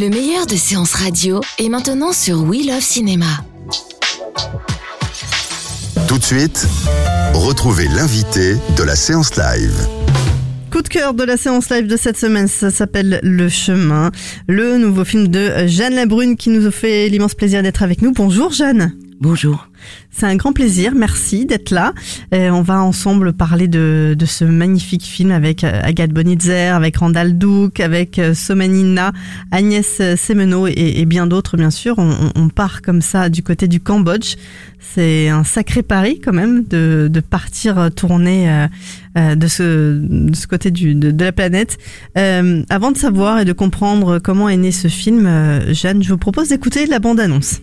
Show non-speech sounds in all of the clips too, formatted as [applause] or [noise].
Le meilleur de séances radio est maintenant sur We Love Cinéma. Tout de suite, retrouvez l'invité de la séance live. Coup de cœur de la séance live de cette semaine, ça s'appelle Le Chemin, le nouveau film de Jeanne Labrune qui nous fait l'immense plaisir d'être avec nous. Bonjour Jeanne. Bonjour. C'est un grand plaisir, merci d'être là. Euh, on va ensemble parler de, ce magnifique film avec euh, Agathe Bonitzer, avec Randall Douk, avec euh, Somanina, Agnès Semeno et, bien d'autres bien sûr. On, part comme ça du côté du Cambodge. C'est un sacré pari quand même de, partir tourner de, ce, côté de, la planète. Avant de savoir et de comprendre comment est né ce film, Jeanne, je vous propose d'écouter la bande-annonce.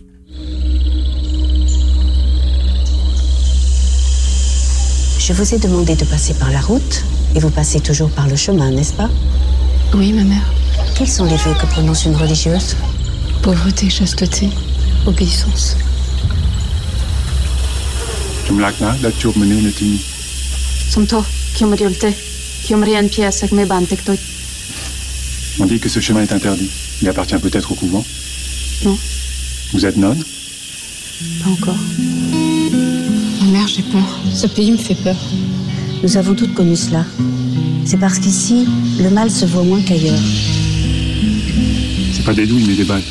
Je vous ai demandé de passer par la route et vous passez toujours par le chemin, n'est-ce pas? Oui, ma mère. Quels sont les vœux que prononce une religieuse? Pauvreté, chasteté, obéissance. Jumlakna, la. Somto, me bantektoit. On dit que ce chemin est interdit. Il appartient peut-être au couvent Non, Vous êtes nonne? Pas encore. Mère, j'ai peur. Ce pays me fait peur. Nous avons toutes connu cela. C'est parce qu'ici, le mal se voit moins qu'ailleurs. C'est pas des douilles, mais des balles.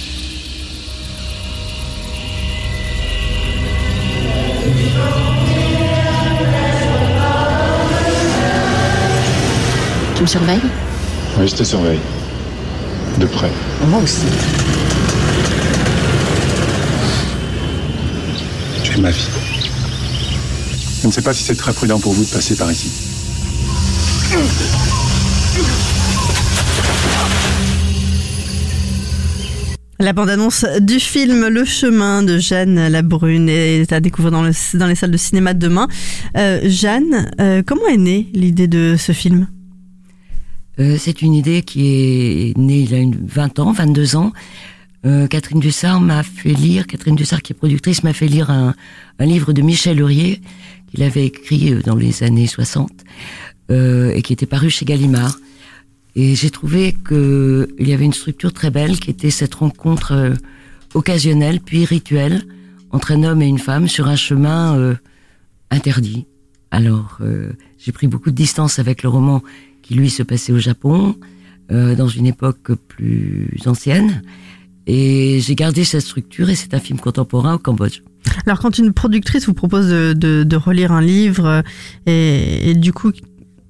Tu me surveilles? Oui, je te surveille. De près. Moi aussi. Tu es ma vie. Je ne sais pas si c'est très prudent pour vous de passer par ici. La bande-annonce du film Le Chemin de Jeanne Labrune est à découvrir dans, le, dans les salles de cinéma demain. Euh, Jeanne, euh, comment est née l'idée de ce film? Euh, C'est une idée qui est née il y a une 20 ans, 22 ans. Euh, Catherine Dussard m'a fait lire, Catherine Dussard qui est productrice, m'a fait lire un, un, livre de Michel Hurier qu'il avait écrit euh, dans les années 60 euh, et qui était paru chez Gallimard. Et j'ai trouvé que il y avait une structure très belle qui était cette rencontre euh, occasionnelle puis rituelle entre un homme et une femme sur un chemin interdit. Alors j'ai pris beaucoup de distance avec le roman qui lui se passait au Japon dans une époque plus ancienne. Et j'ai gardé cette structure et c'est un film contemporain au Cambodge. Alors quand une productrice vous propose de, de, de relire un livre et, et du coup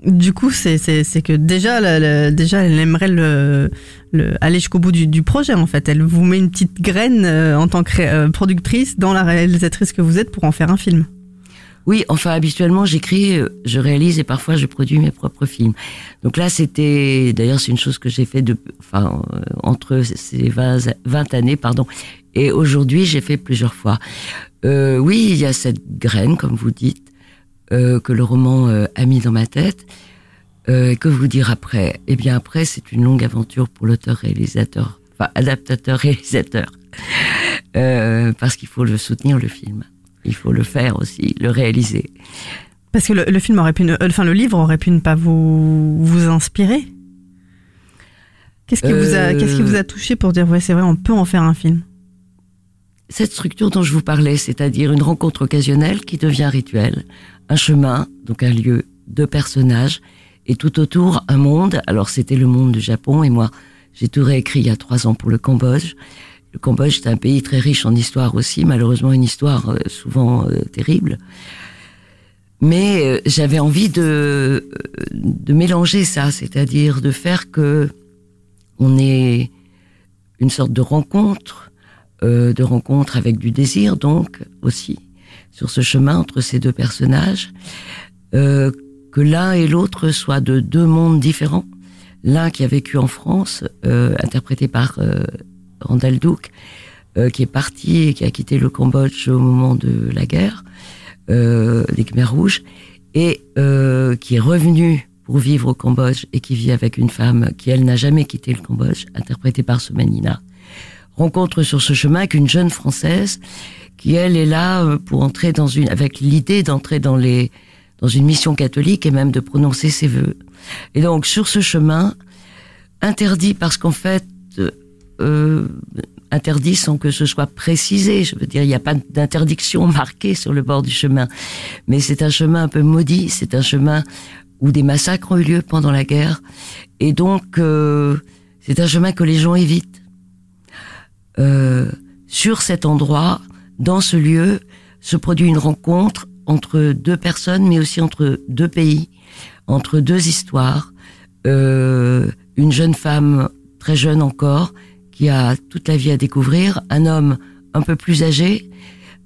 du coup, c'est que déjà, déjà, elle aimerait le, le aller jusqu'au bout du, du, projet. En fait, elle vous met une petite graine euh, en tant que euh, productrice dans la réalisatrice que vous êtes pour en faire un film. Oui, enfin, habituellement, j'écris, euh, je réalise et parfois je produis mes propres films. Donc là, c'était, d'ailleurs, c'est une chose que j'ai fait de, enfin, entre ces 20, 20 années, pardon, et aujourd'hui, j'ai fait plusieurs fois. Euh, oui, il y a cette graine, comme vous dites, euh, que le roman euh, a mis dans ma tête. Euh, que vous dire après? Eh bien après, c'est une longue aventure pour l'auteur-réalisateur, enfin adaptateur-réalisateur, parce qu'il faut le soutenir le film, il faut le faire aussi, le réaliser. Parce que le, le film aurait pu, ne, enfin le livre aurait pu ne pas vous vous inspirer. Qu'est-ce qui vous a, qu'est-ce qui vous a touché pour dire ouais c'est vrai on peut en faire un film? Cette structure dont je vous parlais, c'est-à-dire une rencontre occasionnelle qui devient rituelle, un chemin, donc un lieu, deux personnages, et tout autour un monde. Alors c'était le monde du Japon, et moi j'ai tout réécrit il y a trois ans pour le Cambodge. Le Cambodge est un pays très riche en histoire aussi, malheureusement une histoire euh, souvent euh, terrible. Mais euh, j'avais envie de, de mélanger ça, c'est-à-dire de faire que on ait une sorte de rencontre de rencontre avec du désir, donc aussi sur ce chemin entre ces deux personnages, euh, que l'un et l'autre soient de deux mondes différents. L'un qui a vécu en France, interprété par Randall Douk, qui est parti et qui a quitté le Cambodge au moment de la guerre des Khmers rouges, et qui est revenu pour vivre au Cambodge et qui vit avec une femme qui, elle, n'a jamais quitté le Cambodge, interprétée par Somanina rencontre sur ce chemin avec une jeune française qui elle est là pour entrer dans une avec l'idée d'entrer dans les dans une mission catholique et même de prononcer ses vœux. Et donc sur ce chemin interdit parce qu'en fait euh, interdit sans que ce soit précisé. Je veux dire, il n'y a pas d'interdiction marquée sur le bord du chemin. Mais c'est un chemin un peu maudit, c'est un chemin où des massacres ont eu lieu pendant la guerre. Et donc, euh, c'est un chemin que les gens évitent. Euh, sur cet endroit, dans ce lieu, se produit une rencontre entre deux personnes, mais aussi entre deux pays, entre deux histoires. Euh, une jeune femme, très jeune encore, qui a toute la vie à découvrir, un homme un peu plus âgé,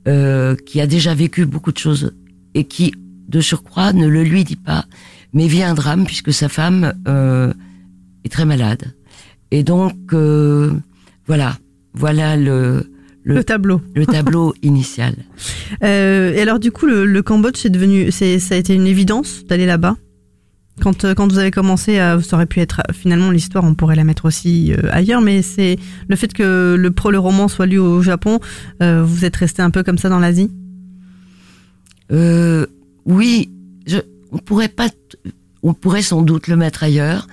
euh, qui a déjà vécu beaucoup de choses et qui, de surcroît, ne le lui dit pas, mais vit un drame puisque sa femme euh, est très malade. Et donc, euh, voilà, voilà le, le, tableau, le tableau [laughs] initial. Euh, et alors, du coup, le, le Cambodge, c'est devenu, c'est, ça a été une évidence d'aller là-bas? Quand, euh, quand vous avez commencé, à, ça aurait pu être finalement l'histoire, on pourrait la mettre aussi euh, ailleurs, mais c'est le fait que le, le roman soit lu au Japon, euh, vous êtes resté un peu comme ça dans l'Asie? Euh, Oui, on pourrait pas, on pourrait sans doute le mettre ailleurs,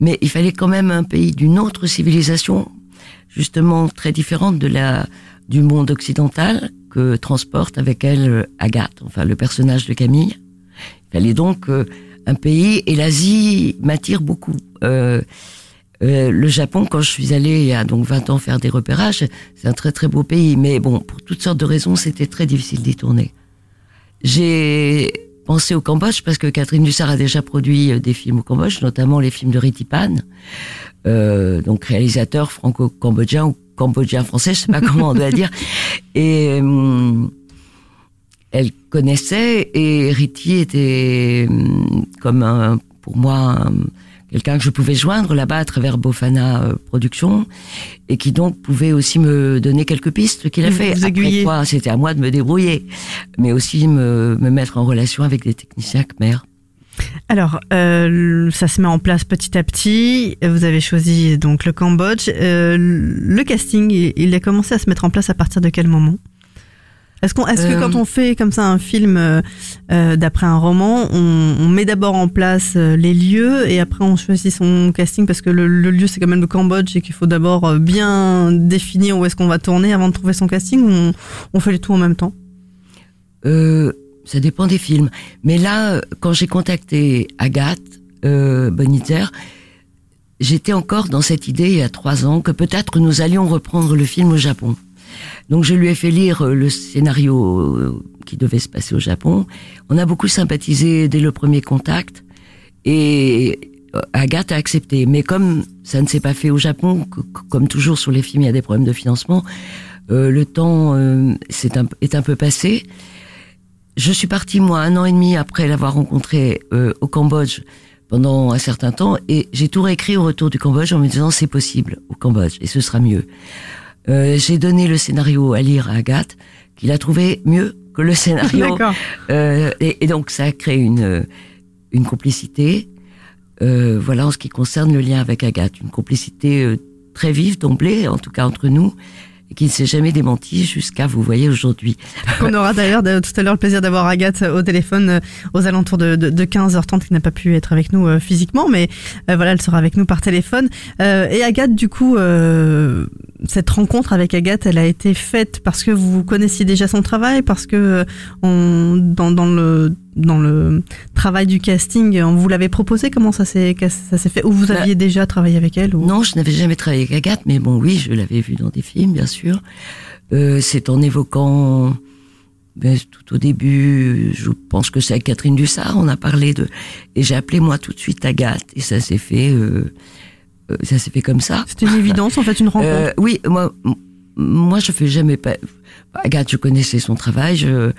mais il fallait quand même un pays d'une autre civilisation, justement très différente de la du monde occidental que transporte avec elle Agathe, enfin le personnage de Camille. Il fallait donc un pays et l'Asie m'attire beaucoup. Euh, euh, le Japon, quand je suis allée il y a donc 20 ans faire des repérages, c'est un très très beau pays, mais bon, pour toutes sortes de raisons, c'était très difficile d'y tourner. J'ai pensé au Cambodge parce que Catherine Dussard a déjà produit euh, des films au Cambodge, notamment les films de Ritipan, euh, donc réalisateur franco-cambodgien ou cambodgien-français, je sais pas [laughs] comment on doit dire. Et hum, elle connaissait et Riti était hum, comme un, pour moi quelqu'un que je pouvais joindre là-bas à travers Bofana euh, Productions et qui donc pouvait aussi me donner quelques pistes qu'il a fait. Après quoi, c'était à moi de me débrouiller, mais aussi me, me mettre en relation avec des techniciens Khmer. Alors, euh, ça se met en place petit à petit. Vous avez choisi donc le Cambodge. Euh, le casting, il a commencé à se mettre en place à partir de quel moment? Est-ce, qu'on, est-ce que quand euh. on fait comme ça un film euh, euh, d'après un roman, on, on met d'abord en place les lieux et après on choisit son casting parce que le, le lieu c'est quand même le Cambodge et qu'il faut d'abord bien définir où est-ce qu'on va tourner avant de trouver son casting ou on, on fait les tout en même temps? Euh, Ça dépend des films. Mais là, quand j'ai contacté Agathe euh, Bonitzer, j'étais encore dans cette idée il y a trois ans que peut-être nous allions reprendre le film au Japon. Donc je lui ai fait lire euh, le scénario euh, qui devait se passer au Japon. On a beaucoup sympathisé dès le premier contact et euh, Agathe a accepté. Mais comme ça ne s'est pas fait au Japon, comme toujours sur les films, il y a des problèmes de financement, le temps est, un, est un peu passé. Je suis partie, moi, un an et demi après l'avoir rencontré au Cambodge pendant un certain temps et j'ai tout réécrit au retour du Cambodge en me disant c'est possible au Cambodge et ce sera mieux. Euh, j'ai donné le scénario à lire à Agathe, qui l'a trouvé mieux que le scénario. [laughs] Euh, et, et, donc ça a créé une, une complicité. Euh, voilà en ce qui concerne le lien avec Agathe, une complicité euh, très vive d'emblée, en tout cas entre nous qui ne s'est jamais démenti jusqu'à vous voyez aujourd'hui. [laughs] On aura d'ailleurs tout à l'heure le plaisir d'avoir Agathe au téléphone euh, aux alentours de, de, de 15h30 qui n'a pas pu être avec nous euh, physiquement, mais euh, voilà, elle sera avec nous par téléphone. et Agathe, du coup, cette rencontre avec Agathe, elle a été faite parce que vous connaissiez déjà son travail, parce que on, dans, dans le dans le travail du casting, on vous l'avait proposé Comment ça s'est ça s'est fait? Ou vous bah, aviez déjà travaillé avec elle ou... Non, je n'avais jamais travaillé avec Agathe, mais bon, oui, je l'avais vue dans des films, bien sûr. Euh, c'est en évoquant, ben, tout au début, je pense que c'est avec Catherine Dussard, on a parlé de, et j'ai appelé moi tout de suite Agathe, et ça s'est fait, euh, euh ça s'est fait comme ça. C'était une évidence, en fait, une rencontre. Euh, oui, moi, moi, je fais jamais pas. Agathe, je connaissais son travail. Je,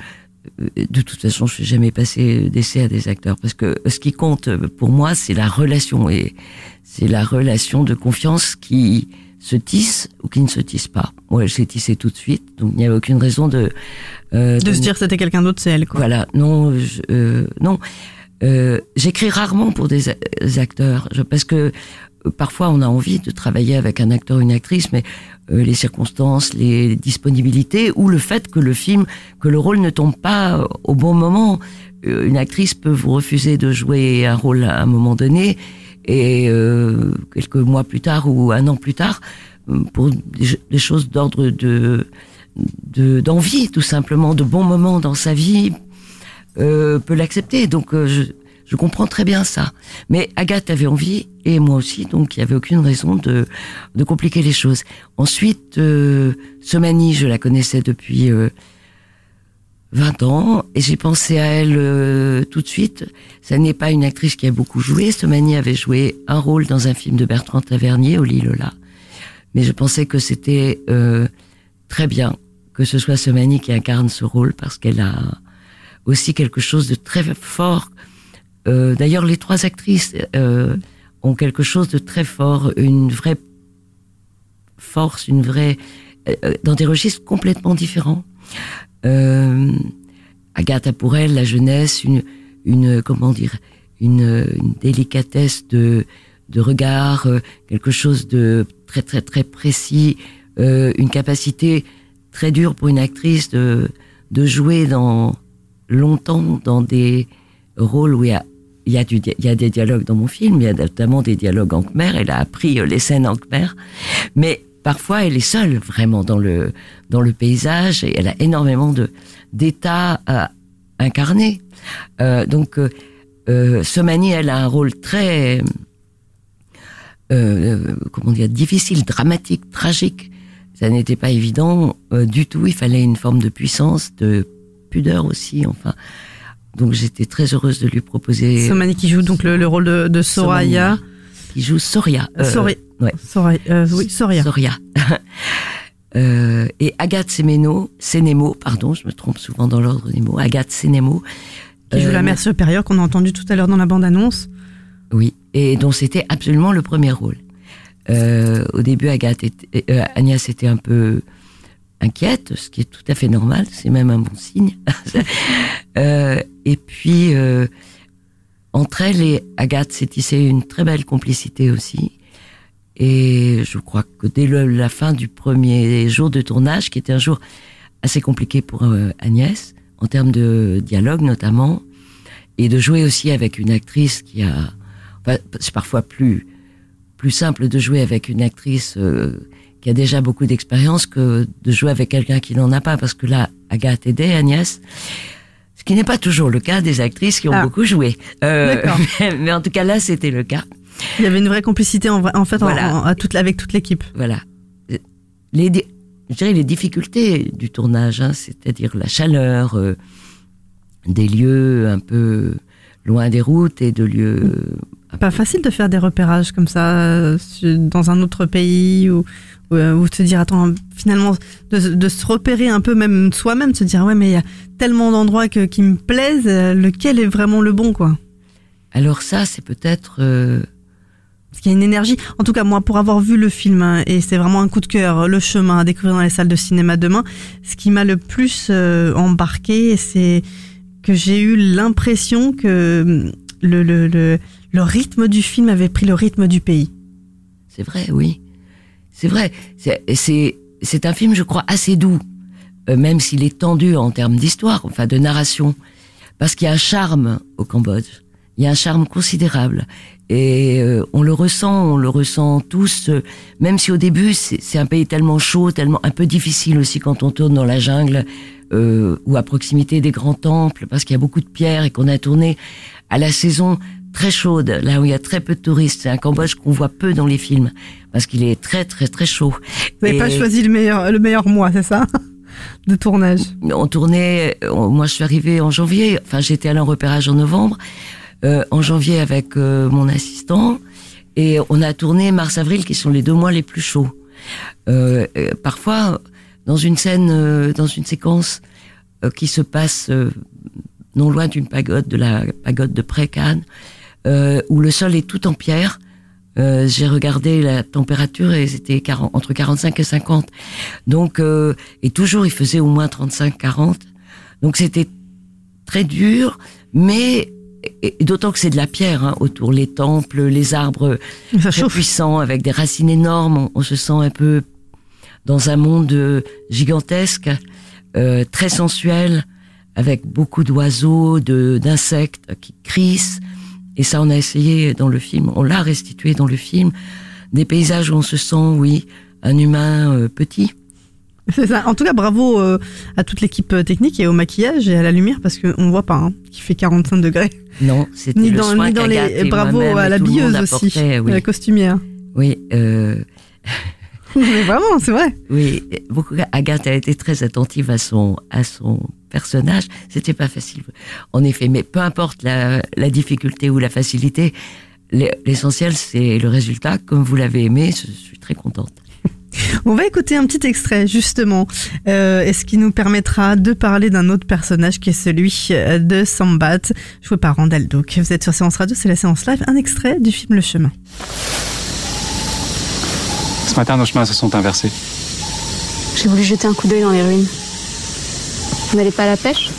de toute façon, je n'ai jamais passé d'essai à des acteurs parce que ce qui compte pour moi, c'est la relation et c'est la relation de confiance qui se tisse ou qui ne se tisse pas. Moi, elle s'est tissée tout de suite, donc il n'y avait aucune raison de euh, de, se dire c'était quelqu'un d'autre, c'est elle. Quoi. Voilà, non, euh, non. Euh, J'écris rarement pour des acteurs parce que parfois on a envie de travailler avec un acteur une actrice, mais euh, les circonstances, les disponibilités ou le fait que le film, que le rôle ne tombe pas au bon moment. Euh, une actrice peut vous refuser de jouer un rôle à un moment donné et euh, quelques mois plus tard ou un an plus tard, pour des, choses d'ordre de de- d'envie, tout simplement, de bons moments dans sa vie, euh, peut l'accepter. Donc, euh, je, je comprends très bien ça. Mais Agathe avait envie, et moi aussi, donc il n'y avait aucune raison de, de compliquer les choses. Ensuite, euh, Somani, je la connaissais depuis euh, 20 ans, et j'ai pensé à elle euh, tout de suite. Ça n'est pas une actrice qui a beaucoup joué. Somani avait joué un rôle dans un film de Bertrand Tavernier, Oli Lola. Mais je pensais que c'était euh, très bien que ce soit Somani qui incarne ce rôle, parce qu'elle a aussi quelque chose de très fort. Euh, D'ailleurs, les trois actrices euh, ont quelque chose de très fort, une vraie force, une vraie euh, euh, dans des registres complètement différents. Euh, Agathe a pour elle la jeunesse, une, une comment dire, une, une délicatesse de, de regard, quelque chose de très très très précis, une capacité très dure pour une actrice de, de jouer dans longtemps dans des rôles où il y a il y, a des dialogues dans mon film, il y a notamment des dialogues en khmer, elle a appris euh, les scènes en khmer, mais parfois elle est seule vraiment dans le, dans le paysage et elle a énormément d'états à incarner. Euh, donc, euh, euh, Somani, elle a un rôle très, euh, comment dire, difficile, dramatique, tragique. Ça n'était pas évident euh, du tout. Il fallait une forme de puissance, de pudeur aussi. Enfin, donc j'étais très heureuse de lui proposer. Somani qui joue donc le, le rôle de, de Soraya. Somani, qui joue Soria. Euh, ouais. Soraya, euh, oui, Soria. Soria. [laughs] Euh, et Agathe Semeno, Sénémo, pardon, je me trompe souvent dans l'ordre des mots. Agathe Sénémo. Qui joue euh, la mère supérieure qu'on a entendu tout à l'heure dans la bande-annonce. Oui, et dont c'était absolument le premier rôle. Euh, au début, Agathe était, euh, Agnès était un peu inquiète, ce qui est tout à fait normal, c'est même un bon signe. [laughs] Euh, et puis, euh, entre elle et Agathe s'est tissée une très belle complicité aussi. Et je crois que dès le- la fin du premier jour de tournage, qui était un jour assez compliqué pour euh, Agnès, en termes de dialogue notamment, et de jouer aussi avec une actrice qui a... c'est parfois plus, plus simple de jouer avec une actrice euh, qui a déjà beaucoup d'expérience que de jouer avec quelqu'un qui n'en a pas, parce que là, Agathe aidait Agnès. Ce qui n'est pas toujours le cas des actrices qui ont Ah. beaucoup joué. Euh, [laughs] mais, mais en tout cas, là, c'était le cas. Il y avait une vraie complicité en, fait en- Voilà. en- à toute, avec toute l'équipe. Voilà. Les, je dirais les difficultés du tournage, hein, c'est-à-dire la chaleur, euh, des lieux un peu loin des routes et de lieux. Pas facile de faire des repérages comme ça euh, dans un autre pays ou, ou, euh, se dire attends finalement de, de se repérer un peu même soi-même, de se dire ouais mais il y a tellement d'endroits que- qui me plaisent, euh, lequel est vraiment le bon quoi? Alors ça, c'est peut-être. euh, Parce qu'il y a une énergie. En tout cas, moi, pour avoir vu le film, hein, et c'est vraiment un coup de cœur, le chemin à découvrir dans les salles de cinéma demain, ce qui m'a le plus euh, embarqué, c'est que j'ai eu l'impression que hum, le, le, le, le rythme du film avait pris le rythme du pays. C'est vrai, oui. C'est vrai. C'est- un film, je crois, assez doux, euh, même s'il est tendu en termes d'histoire, enfin de narration, parce qu'il y a un charme au Cambodge. Il y a un charme considérable. Et euh, on le ressent, on le ressent tous, euh, même si au début c'est un pays tellement chaud, tellement un peu difficile aussi quand on tourne dans la jungle ou à proximité des grands temples, parce qu'il y a beaucoup de pierres et qu'on a tourné à la saison très chaude, là où il y a très peu de touristes. C'est un Cambodge qu'on voit peu dans les films, parce qu'il est très très très chaud. Vous n'avez pas choisi le meilleur, le meilleur mois, c'est ça? [laughs] De tournage. on tournait, on- moi je suis arrivée en janvier, enfin j'étais allée en repérage en novembre, euh, en janvier avec euh, mon assistant, et on a tourné mars-avril qui sont les deux mois les plus chauds. Euh, euh, parfois, dans une scène, euh, dans une séquence euh, qui se passe euh, non loin d'une pagode, de la pagode de Précannes, euh, où le sol est tout en pierre, euh, j'ai regardé la température et c'était 40 entre 45 et 50. Donc, euh, et toujours il faisait au moins 35-40. Donc c'était très dur, mais d'autant que c'est de la pierre hein, autour, les temples, les arbres Ça très puissants avec des racines énormes. On, on se sent un peu dans un monde euh, gigantesque, euh, très sensuel, avec beaucoup d'oiseaux, de d'insectes qui crissent. Et ça, on a essayé dans le film, on l'a restitué dans le film, des paysages où on se sent, oui, un humain euh, petit. C'est ça. En tout cas, bravo euh, à toute l'équipe euh, technique et au maquillage et à la lumière parce qu'on voit pas, hein, qui fait 45 degrés. Non, c'était Ni le dans, soin ni dans les. et Bravo à et la tout le monde billeuse aussi, la costumière. Oui, euh, [laughs] Mais vraiment, c'est vrai. oui, beaucoup. Agathe a été très attentive à son à son personnage. C'était pas facile, en effet. Mais peu importe la, la difficulté ou la facilité, l'e- l'essentiel c'est le résultat. Comme vous l'avez aimé, je suis très contente. [laughs] On va écouter un petit extrait justement, euh, et ce qui nous permettra de parler d'un autre personnage qui est celui euh, de Sambat, joué par Randall Duke. Vous êtes sur Séance Radio, c'est la séance live, un extrait du film Le Chemin. Ce matin, nos chemins se sont inversés. J'ai voulu jeter un coup d'œil dans les ruines. Vous n'allez pas à la pêche?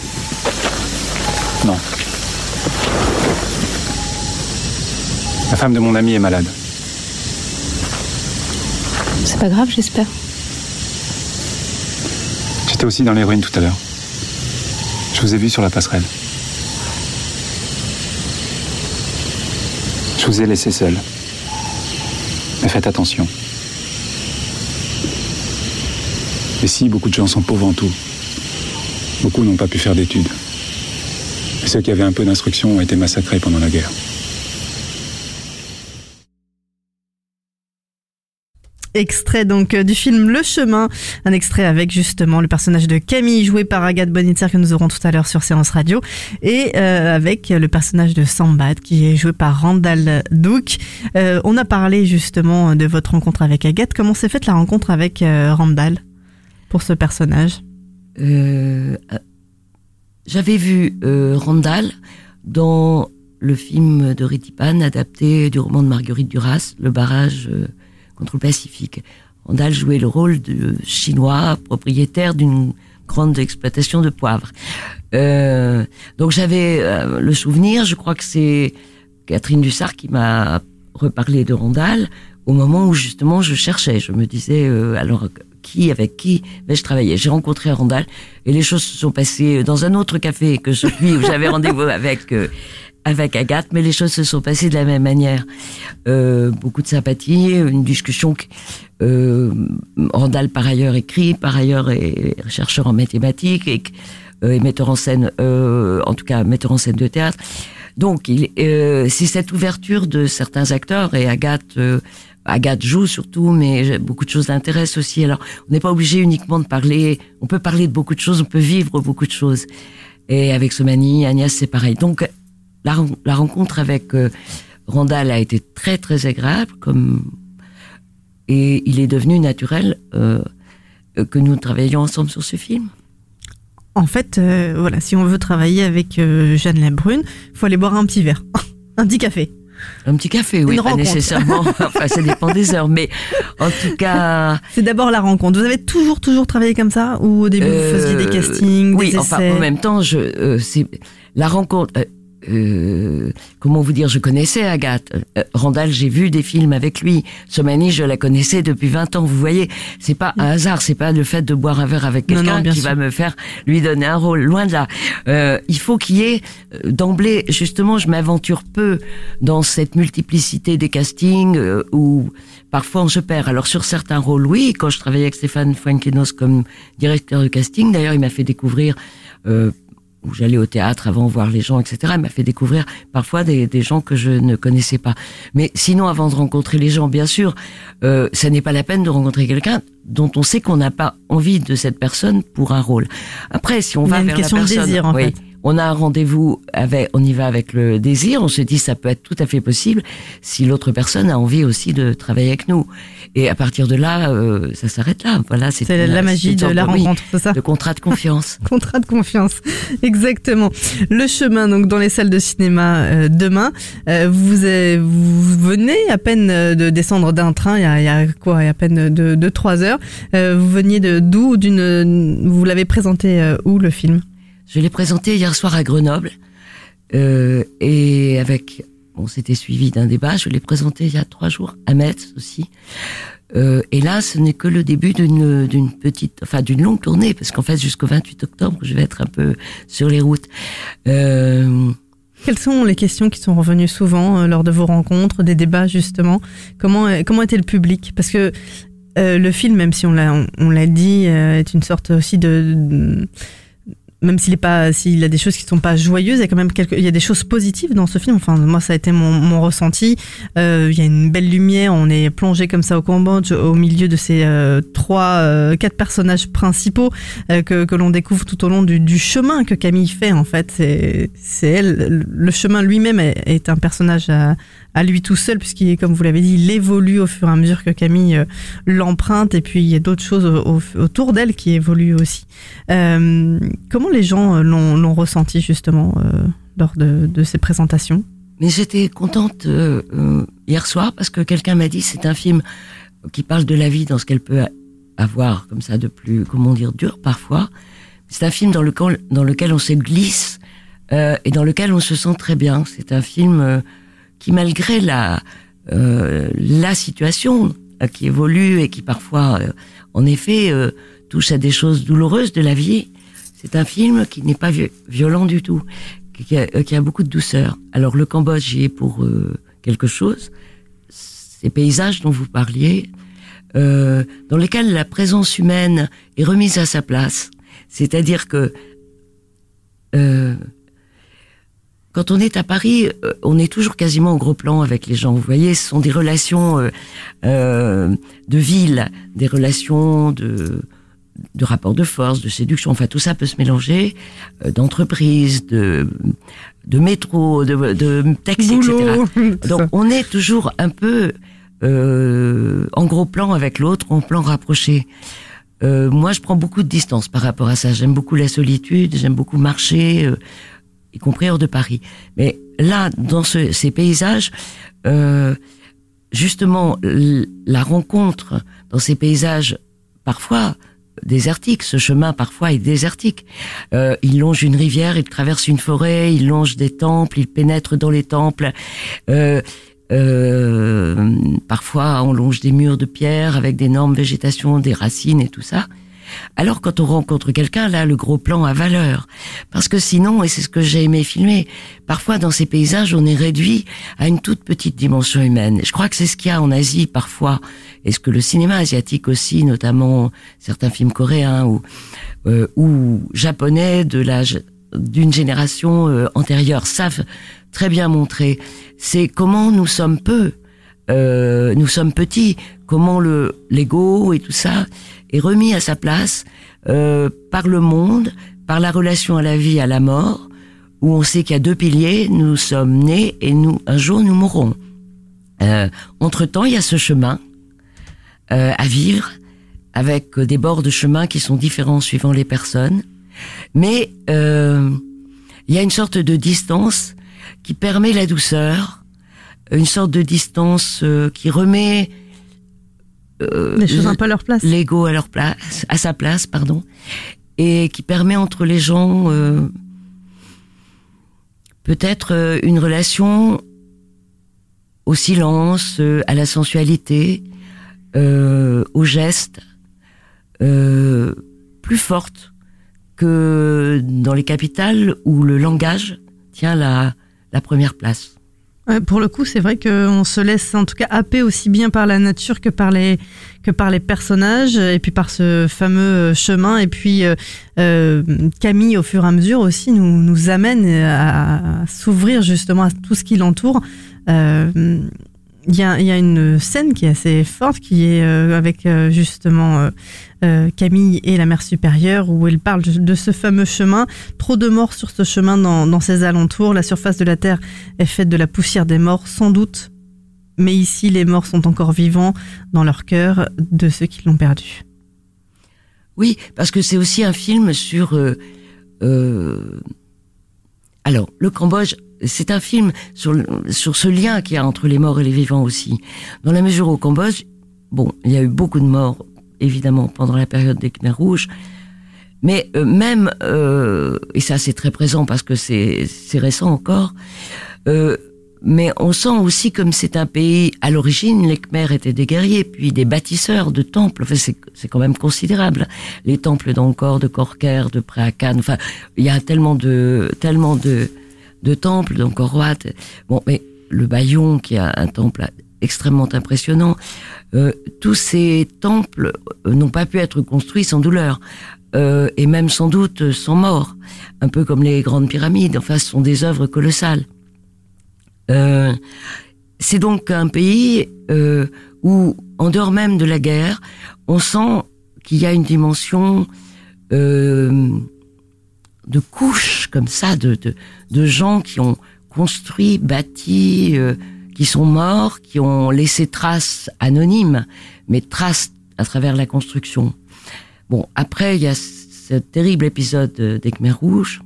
Non. La femme de mon ami est malade. C'est pas grave, j'espère. J'étais aussi dans les ruines tout à l'heure. Je vous ai vu sur la passerelle. Je vous ai laissé seul. Mais faites attention. Ici, beaucoup de gens sont pauvres en tout. Beaucoup n'ont pas pu faire d'études. Et ceux qui avaient un peu d'instruction ont été massacrés pendant la guerre. Extrait donc euh, du film Le Chemin, un extrait avec justement le personnage de Camille joué par Agathe Bonitzer que nous aurons tout à l'heure sur Séance Radio et euh, avec le personnage de Sambat qui est joué par Randall Duke. Euh, on a parlé justement de votre rencontre avec Agathe. Comment s'est faite la rencontre avec euh, Randall? Pour ce personnage Euh, euh, J'avais vu euh, Randall dans le film de Ritipan adapté du roman de Marguerite Duras, Le barrage euh, contre le Pacifique. Randall jouait le rôle de chinois propriétaire d'une grande exploitation de poivre. Donc j'avais le souvenir, je crois que c'est Catherine Dussard qui m'a reparlé de Randall au moment où justement je cherchais. Je me disais alors qui avec qui vais-je travailler J'ai rencontré Randall et les choses se sont passées dans un autre café que celui où j'avais [laughs] rendez-vous avec euh, avec Agathe, mais les choses se sont passées de la même manière. Euh, beaucoup de sympathie, une discussion. que- Euh, Randall par ailleurs écrit, par ailleurs est chercheur en mathématiques et, euh, et metteur en scène, euh, en tout cas metteur en scène de théâtre. Donc euh, c'est cette ouverture de certains acteurs et Agathe. euh, Agathe joue surtout, mais beaucoup de choses l'intéressent aussi. Alors, on n'est pas obligé uniquement de parler. On peut parler de beaucoup de choses, on peut vivre beaucoup de choses. Et avec Somani, Agnès, c'est pareil. Donc, la, ren- la rencontre avec euh, Randall a été très très agréable, comme et il est devenu naturel euh, que nous travaillions ensemble sur ce film. En fait, euh, voilà, si on veut travailler avec euh, Jeanne Labrune, faut aller boire un petit verre, [laughs] un petit café. Un petit café, oui, Une pas rencontre. nécessairement. [laughs] enfin, ça dépend des heures, mais en tout cas. C'est d'abord la rencontre. Vous avez toujours, toujours travaillé comme ça Ou au début, vous faisiez des Euh, castings, Oui, des enfin, essais en même temps, je, euh, c'est la rencontre. euh, euh, comment vous dire, je connaissais Agathe. Euh, Randall, j'ai vu des films avec lui. Somani, je la connaissais depuis 20 ans. Vous voyez, c'est pas un hasard, c'est pas le fait de boire un verre avec quelqu'un qui sûr. va me faire lui donner un rôle. Loin de là. Euh, il faut qu'il y ait euh, d'emblée, justement, je m'aventure peu dans cette multiplicité des castings euh, où parfois on se perd. Alors sur certains rôles, oui. Quand je travaillais avec Stéphane Fuenquinos comme directeur de casting, d'ailleurs, il m'a fait découvrir. Euh, où j'allais au théâtre avant voir les gens, etc. Il m'a fait découvrir parfois des, des gens que je ne connaissais pas. Mais sinon, avant de rencontrer les gens, bien sûr, euh, ça n'est pas la peine de rencontrer quelqu'un dont on sait qu'on n'a pas envie de cette personne pour un rôle. Après, si on Il va vers question la personne, désir, en oui, fait. On a un rendez-vous avec, on y va avec le désir, on se dit ça peut être tout à fait possible si l'autre personne a envie aussi de travailler avec nous. Et à partir de là, euh, ça s'arrête là. Voilà, c'est la magie de la rencontre, c'est ça de contrat de confiance. [laughs] Contrat de confiance, exactement. Le chemin, donc dans les salles de cinéma euh, demain. Euh, vous, vous venez à peine de descendre d'un train. Il y a, il y a quoi Il y a à peine de, de trois heures. Vous veniez de d'où D'une Vous l'avez présenté où le film? Je l'ai présenté hier soir à Grenoble euh, et avec, on s'était suivi d'un débat. Je l'ai présenté il y a trois jours à Metz aussi. Euh, et là, ce n'est que le début d'une d'une petite, enfin d'une longue tournée, parce qu'en fait, jusqu'au 28 octobre, je vais être un peu sur les routes. Euh, Quelles sont les questions qui sont revenues souvent euh, lors de vos rencontres, des débats justement? Comment euh, comment était le public? Parce que euh, le film, même si on l'a on, l'a dit, est une sorte aussi de- même s'il est s'il a des choses qui sont pas joyeuses, il y a quand même quelques il y a des choses positives dans ce film. Enfin moi ça a été mon, mon ressenti. Euh, il y a une belle lumière, on est plongé comme ça au Cambodge au milieu de ces euh, trois euh, quatre personnages principaux que, que l'on découvre tout au long du, chemin que Camille fait en fait. C'est elle. Le chemin lui-même est, un personnage à, à lui tout seul puisqu'il est comme vous l'avez dit, évolue au fur et à mesure que Camille l'emprunte et puis il y a d'autres choses au- au- autour d'elle qui évoluent aussi. Comment les gens euh, l'ont ressenti justement euh, lors de, de ces présentations? Mais j'étais contente euh, hier soir parce que quelqu'un m'a dit c'est un film qui parle de la vie dans ce qu'elle peut avoir comme ça de plus, comment dire, dur parfois. C'est un film dans lequel, dans lequel on se glisse et dans lequel on se sent très bien. C'est un film qui, malgré la, la situation qui évolue et qui parfois, en effet, touche à des choses douloureuses de la vie, c'est un film qui n'est pas vi- violent du tout, qui a, euh, qui a beaucoup de douceur. Alors le Cambodge y est pour euh, quelque chose. Ces paysages dont vous parliez, euh, dans lesquels la présence humaine est remise à sa place. C'est-à-dire que euh, quand on est à Paris, euh, on est toujours quasiment au gros plan avec les gens. Vous voyez, ce sont des relations euh, de ville, des relations de de rapport de force, de séduction, enfin tout ça peut se mélanger, euh, d'entreprise, de de métro, de, de taxi, etc. [laughs] Donc ça. on est toujours un peu euh, en gros plan avec l'autre, en plan rapproché. Euh, moi, je prends beaucoup de distance par rapport à ça. J'aime beaucoup la solitude, j'aime beaucoup marcher, euh, y compris hors de Paris. Mais là, dans ce- ces paysages, euh, justement, la rencontre dans ces paysages, parfois désertiques, ce chemin parfois est désertique. Euh, il longe une rivière, il traverse une forêt, il longe des temples, il pénètre dans les temples. Euh, euh, parfois, on longe des murs de pierre avec d'énormes végétations, des racines et tout ça. Alors, quand on rencontre quelqu'un, là, le gros plan a valeur. Parce que sinon, et c'est ce que j'ai aimé filmer, parfois dans ces paysages, on est réduit à une toute petite dimension humaine. Je crois que c'est ce qu'il y a en Asie parfois, et ce que le cinéma asiatique aussi, notamment certains films coréens ou, euh, ou japonais de l'âge d'une génération euh, antérieure savent très bien montrer. C'est comment nous sommes peu, euh, nous sommes petits, comment le l'ego et tout ça est remis à sa place euh, par le monde, par la relation à la vie, à la mort, où on sait qu'il y a deux piliers, nous sommes nés et nous un jour nous mourrons. Euh, entre temps, il y a ce chemin euh, à vivre avec des bords de chemin qui sont différents suivant les personnes, mais euh, il y a une sorte de distance qui permet la douceur, une sorte de distance euh, qui remet euh, Les choses un peu à leur place. l'ego à leur place, à sa place, pardon, et qui permet entre les gens euh, peut-être euh, une relation au silence, euh, à la sensualité, euh, au geste, euh, plus forte que dans les capitales où le langage tient la, la première place. Pour le coup, c'est vrai qu'on se laisse en tout cas happer aussi bien par la nature que par les que par les personnages et puis par ce fameux chemin et puis euh, euh, Camille au fur et à mesure aussi nous nous amène à, à s'ouvrir justement à tout ce qui l'entoure. Euh, il y a, une scène qui est assez forte, qui est euh, avec euh, justement euh, Camille et la mère supérieure, où elle parle de ce fameux chemin. Trop de morts sur ce chemin dans, dans ses alentours. La surface de la Terre est faite de la poussière des morts, sans doute. Mais ici, les morts sont encore vivants dans leur cœur de ceux qui l'ont perdu. Oui, parce que c'est aussi un film sur... alors, le Cambodge, c'est un film sur, sur ce lien qu'il y a entre les morts et les vivants aussi. Dans la mesure où au Cambodge, bon, il y a eu beaucoup de morts, évidemment, pendant la période des Khmers rouges, mais euh, même, euh, et ça c'est très présent parce que c'est récent encore, euh, mais on sent aussi comme c'est un pays, à l'origine, les Khmers étaient des guerriers, puis des bâtisseurs de temples, enfin c'est c'est quand même considérable. Les temples d'Angkor, de Korker, de Préakan, enfin il y a tellement de tellement de de temples, donc Wat. Bon, mais le Bayon, qui a un temple extrêmement impressionnant, euh, tous ces temples euh, n'ont pas pu être construits sans douleur. Euh, et même sans doute sans mort, un peu comme les grandes pyramides. Enfin, ce sont des œuvres colossales. C'est donc un pays où, en dehors même de la guerre, on sent qu'il y a une dimension de couches comme ça, de, de, gens qui ont construit, bâti, euh, qui sont morts, qui ont laissé traces anonymes, mais traces à travers la construction. Bon, après, il y a ce terrible épisode des Khmer Rouges,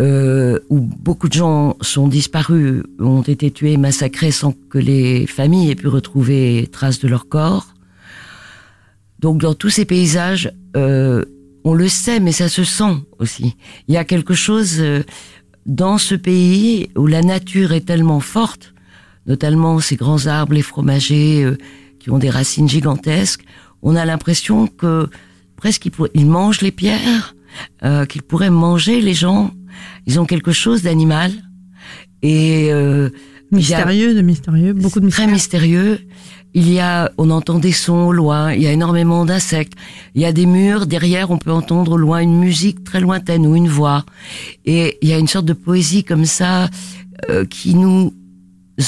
euh, où beaucoup de gens sont disparus, ont été tués, massacrés sans que les familles aient pu retrouver traces de leur corps. Donc dans tous ces paysages, euh, on le sait, mais ça se sent aussi. Il y a quelque chose euh, dans ce pays où la nature est tellement forte, notamment ces grands arbres, les fromagers euh, qui ont des racines gigantesques. On a l'impression que presque ils, ils mangent les pierres, euh, qu'ils pourraient manger les gens. Ils ont quelque chose d'animal et euh, mystérieux, a, de mystérieux, beaucoup de mystérieux. Très mystérieux. Il y a, on entend des sons au loin. Il y a énormément d'insectes. Il y a des murs derrière. On peut entendre au loin une musique très lointaine ou une voix. Et il y a une sorte de poésie comme ça euh, qui nous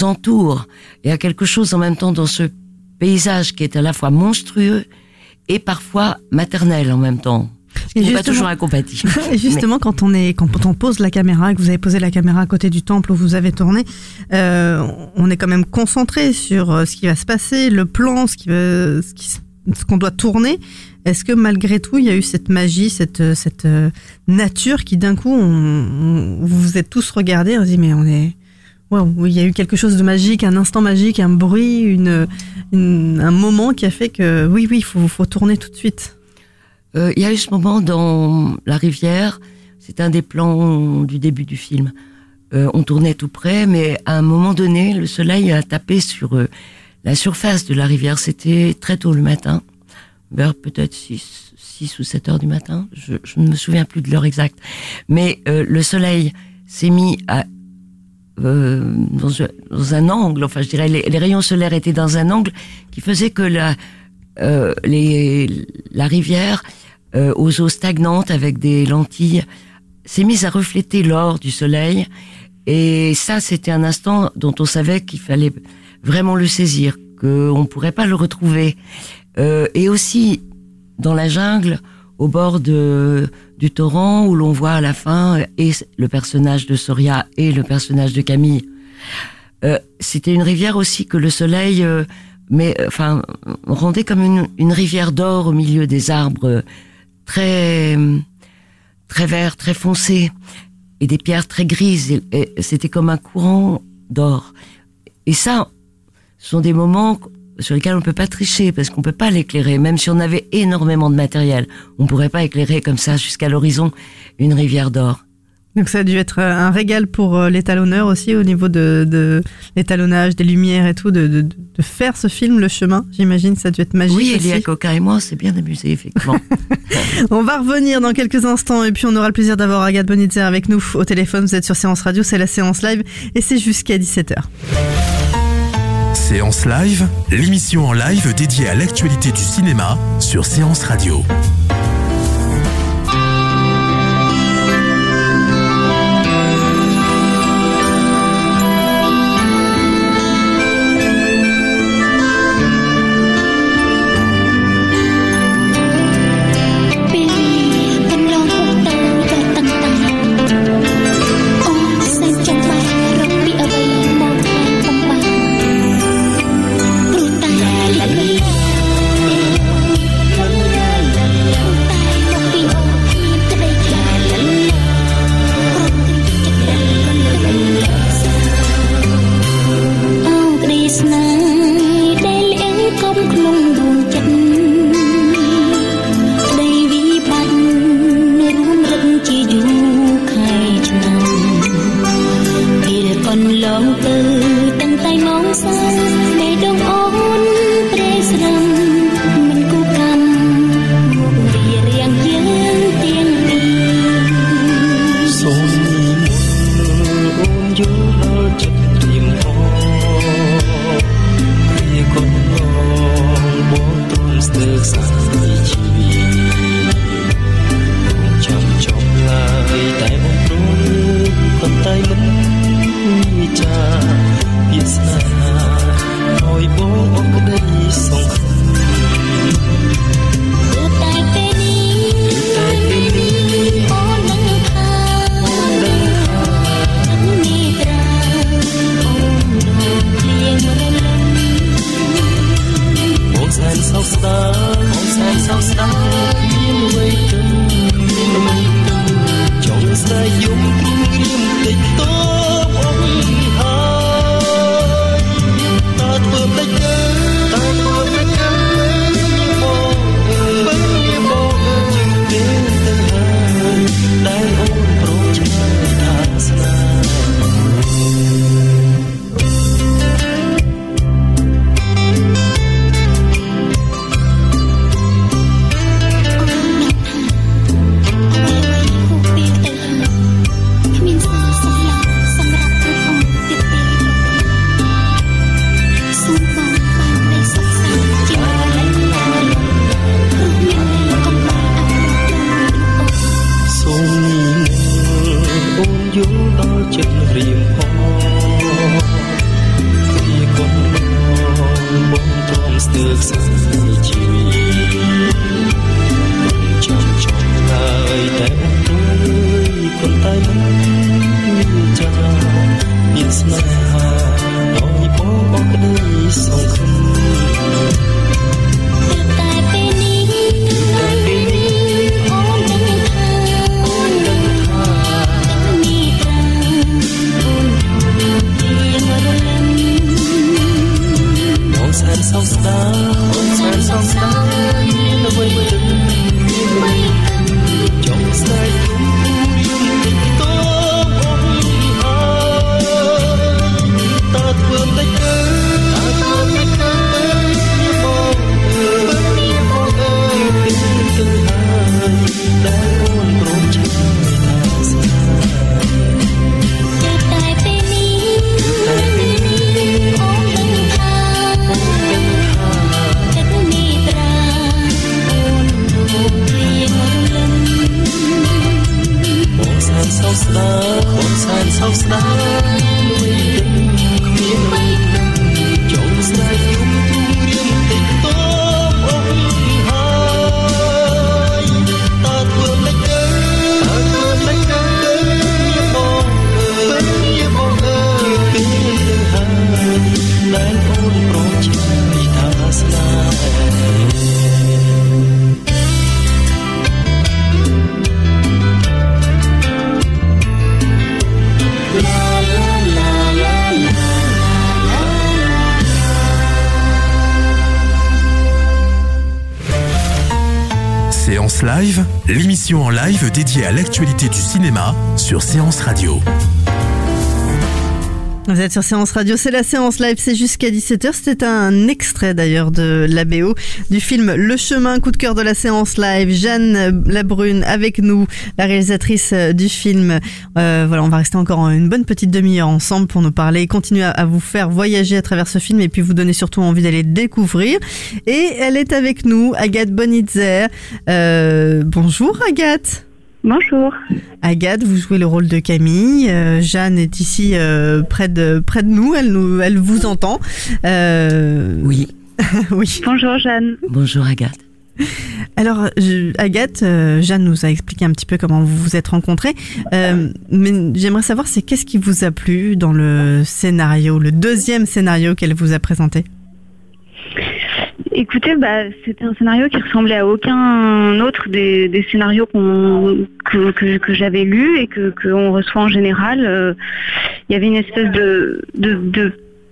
entoure. Il y a quelque chose en même temps dans ce paysage qui est à la fois monstrueux et parfois maternel en même temps. Ce qui n'est pas toujours incompatible. [laughs] Justement, Mais... quand on est, quand on pose la caméra, que vous avez posé la caméra à côté du temple où vous avez tourné, euh, on est quand même concentré sur euh, ce qui va se passer, le plan, ce qui va, ce qui, ce qu'on doit tourner. Est-ce que malgré tout, il y a eu cette magie, cette, cette euh, nature qui d'un coup, on, on, vous vous êtes tous regardés, on se dit mais on est, Wow, il y a eu quelque chose de magique, un instant magique, un bruit, une, une un moment qui a fait que oui, oui, il faut, faut tourner tout de suite. Euh, il y a eu ce moment dans la rivière, c'est un des plans du début du film. Euh, on tournait tout près, mais à un moment donné, le soleil a tapé sur euh, la surface de la rivière. C'était très tôt le matin, vers peut-être 6, 6 ou 7 heures du matin. Je, je ne me souviens plus de l'heure exacte. Mais le soleil s'est mis à euh, dans, dans, un angle, enfin je dirais les, les, rayons solaires étaient dans un angle qui faisait que la, euh, les, la rivière euh, aux eaux stagnantes avec des lentilles s'est mise à refléter l'or du soleil et ça c'était un instant dont on savait qu'il fallait vraiment le saisir, qu'on ne pourrait pas le retrouver. Euh, et aussi dans la jungle, au bord de, du torrent où l'on voit à la fin et le personnage de Soria et le personnage de Camille. Euh, C'était une rivière aussi que le soleil, euh, mais enfin rendait comme une, une rivière d'or au milieu des arbres très très verts, très foncés et des pierres très grises. C'était comme un courant d'or. Et ça, ce sont des moments sur lesquels on peut pas tricher parce qu'on peut pas l'éclairer. Même si on avait énormément de matériel, on pourrait pas éclairer comme ça jusqu'à l'horizon une rivière d'or. Donc ça a dû être un régal pour euh, l'étalonneur aussi au niveau de, de l'étalonnage, des lumières et tout, de, de, de, faire ce film, Le Chemin. J'imagine ça a dû être magique. Oui. Elia Coca et moi, c'est bien amusé, effectivement. [laughs] on va revenir dans quelques instants et puis on aura le plaisir d'avoir Agathe Bonitzer avec nous au téléphone. Vous êtes sur Séance Radio, c'est la séance live et c'est jusqu'à 17h. Séance Live, l'émission en live dédiée à l'actualité du cinéma sur Séance Radio. En live dédiée à l'actualité du cinéma sur Séance Radio. Vous êtes sur Séance Radio, c'est la séance live, c'est jusqu'à 17h. C'était un extrait d'ailleurs de la BO du film Le chemin, coup de cœur de la séance live. Jeanne Labrune avec nous, la réalisatrice euh, du film. Euh, voilà, on va rester encore une bonne petite demi-heure ensemble pour nous parler, continuer à, vous faire voyager à travers ce film et puis vous donner surtout envie d'aller le découvrir. Et elle est avec nous, Agathe Bonitzer. Euh, bonjour Agathe. Bonjour. Agathe, vous jouez le rôle de Camille. Euh, Jeanne est ici euh, près de près de nous. Elle nous, elle vous entend. Euh, Oui. [laughs] oui. Bonjour Jeanne. Bonjour Agathe. Alors, je- Agathe, euh, Jeanne nous a expliqué un petit peu comment vous vous êtes rencontrés. Euh, mais j'aimerais savoir, c'est qu'est-ce qui vous a plu dans le scénario, le deuxième scénario qu'elle vous a présenté? Écoutez, bah, c'était un scénario qui ressemblait à aucun autre des, scénarios que, j'avais lus et que qu'on reçoit en général. Euh, Il y avait une espèce de,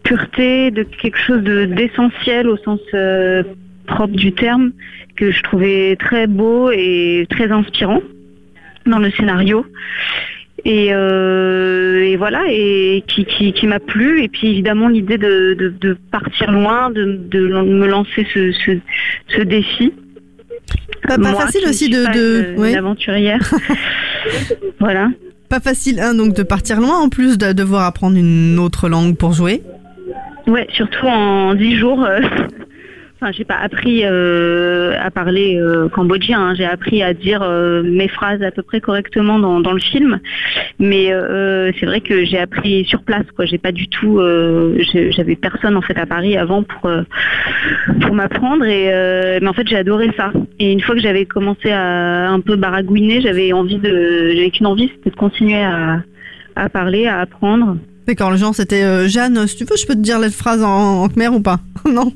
pureté, de quelque chose de, d'essentiel au sens euh, propre du terme que je trouvais très beau et très inspirant dans le scénario. Et, euh, et voilà, et qui, qui, qui m'a plu. Et puis évidemment l'idée de, de, de partir loin, de, me lancer ce, ce, ce défi. Pas, pas Moi, facile aussi de, de une, ouais. aventurière. [laughs] voilà. pas facile hein, donc de partir loin en plus de devoir apprendre une autre langue pour jouer. Ouais, surtout en dix jours. euh, Enfin, j'ai pas appris euh, à parler euh, cambodgien. hein. J'ai appris à dire euh, mes phrases à peu près correctement dans, le film, mais c'est vrai que j'ai appris sur place. Quoi, j'ai pas du tout. J'avais personne en fait à Paris avant pour pour m'apprendre. Et mais en fait, j'ai adoré ça. Et une fois que j'avais commencé à un peu baragouiner, j'avais envie de, j'avais qu'une envie, c'était de continuer à à parler, à apprendre. D'accord, le genre c'était Jeanne, si tu veux, je peux te dire la phrase en, en khmer ou pas? [laughs] Non?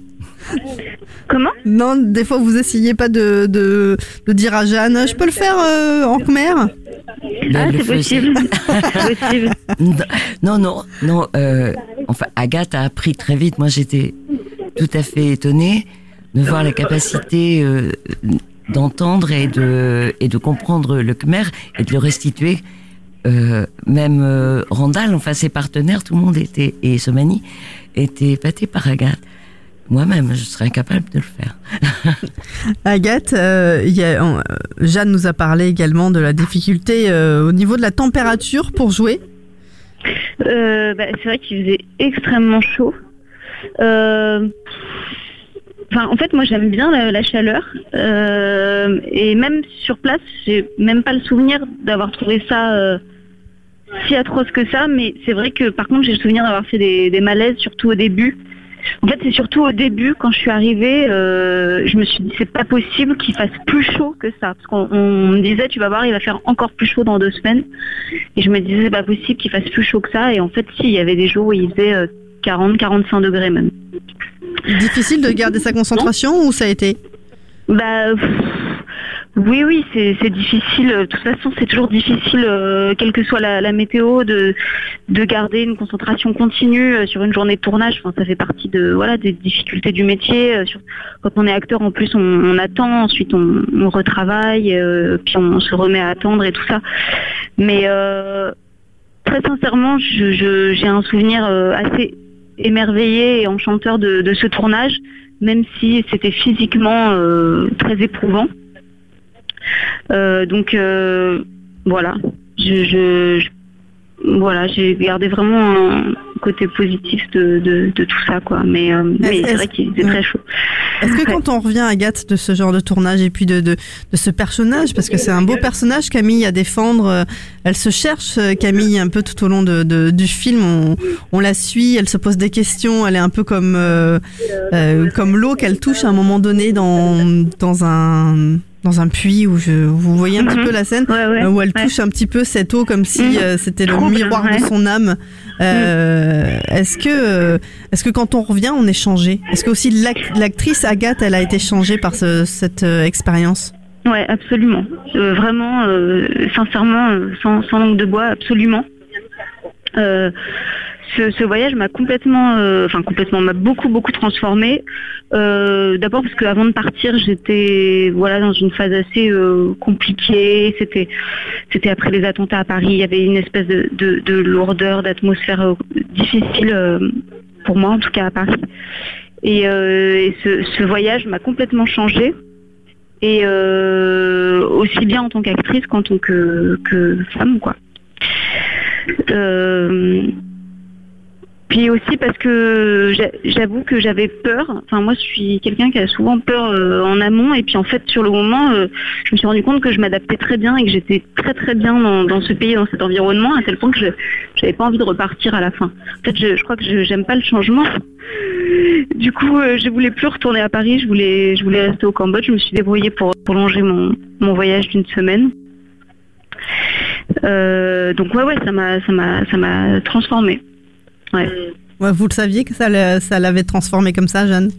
Comment? Non, des fois vous essayez pas de, de, de dire à Jeanne, je peux le faire euh, en khmer? Ah, c'est possible. [laughs] c'est possible. Non, non, non. euh, enfin, Agathe a appris très vite. Moi, j'étais tout à fait étonnée de voir la capacité euh, d'entendre et de et de comprendre le khmer et de le restituer. Euh, même euh, Randall, enfin ses partenaires, tout le monde était et Somani était épaté par Agathe. Moi-même, je serais incapable de le faire. [laughs] Agathe, euh, il y a- euh, Jeanne nous a parlé également de la difficulté euh, au niveau de la température pour jouer. Euh, bah, c'est vrai qu'il faisait extrêmement chaud. Euh, Enfin, en fait, moi, j'aime bien la, la chaleur. Euh, et même sur place, j'ai même pas le souvenir d'avoir trouvé ça euh, si atroce que ça. Mais c'est vrai que, par contre, j'ai le souvenir d'avoir fait des, des malaises, surtout au début. En fait, c'est surtout au début, quand je suis arrivée, euh, je me suis dit, c'est pas possible qu'il fasse plus chaud que ça. Parce qu'on on me disait, tu vas voir, il va faire encore plus chaud dans deux semaines. Et je me disais, c'est pas possible qu'il fasse plus chaud que ça. Et en fait, si, il y avait des jours où il faisait euh, 40, 45 degrés même. Difficile de garder sa concentration ou ça a été? Bah pff, oui, oui, c'est difficile. De toute façon, c'est toujours difficile, euh, quelle que soit la, la météo, de, de garder une concentration continue euh, sur une journée de tournage. Enfin, ça fait partie de voilà des difficultés du métier. euh, quand on est acteur, en plus, on, on attend, ensuite on, on retravaille, euh, puis on, se remet à attendre et tout ça. Mais euh, très sincèrement, je- je- j'ai un souvenir euh, assez émerveillé et enchanteur de, de ce tournage, même si c'était physiquement très éprouvant. Euh, donc euh, voilà, je, je- je- voilà, j'ai gardé vraiment un côté positif de, de, de tout ça, quoi. Mais, euh, mais c'est vrai qu'il était très chaud. Est-ce que Ouais. quand on revient, Agathe, de ce genre de tournage et puis de, de, de ce personnage, parce que c'est un beau personnage, Camille, à défendre, elle se cherche, Camille, un peu tout au long de- du film, on, on la suit, elle se pose des questions, elle est un peu comme, euh, euh, comme l'eau qu'elle touche à un moment donné dans, dans un dans un puits où je, vous voyez un petit Mhm. peu la scène Ouais, ouais, euh, où elle touche un petit peu cette eau comme si Mhm. euh, c'était le miroir de son âme. Euh, Est-ce que est-ce que quand on revient on est changé? Est-ce que aussi l'ac- l'actrice Agathe elle a été changée par ce- cette expérience? Ouais, absolument. Euh, vraiment, euh, sincèrement, euh, sans, sans langue de bois, absolument. Ce, voyage m'a complètement, euh, enfin complètement, m'a beaucoup beaucoup transformée. Euh, D'abord parce qu'avant de partir, j'étais voilà dans une phase assez euh, compliquée. C'était c'était après les attentats à Paris. Il y avait une espèce de, de, de lourdeur, d'atmosphère difficile pour moi en tout cas à Paris. Et, ce, voyage m'a complètement changée et aussi bien en tant qu'actrice qu'en tant que, femme quoi. Puis aussi parce que j'a- j'avoue que j'avais peur. Enfin moi je suis quelqu'un qui a souvent peur euh, en amont et puis en fait sur le moment euh, je me suis rendu compte que je m'adaptais très bien et que j'étais très très bien dans, ce pays, dans cet environnement à tel point que je j'avais pas envie de repartir à la fin. En fait je, crois que je j'aime pas le changement. Du coup, euh, je voulais plus retourner à Paris, je voulais, je voulais rester au Cambodge. Je me suis débrouillée pour prolonger mon, voyage d'une semaine. Donc ouais, ouais, ça m'a transformée. Ouais. Ouais, Vous le saviez que ça, l'a- ça l'avait transformée comme ça, Jeanne?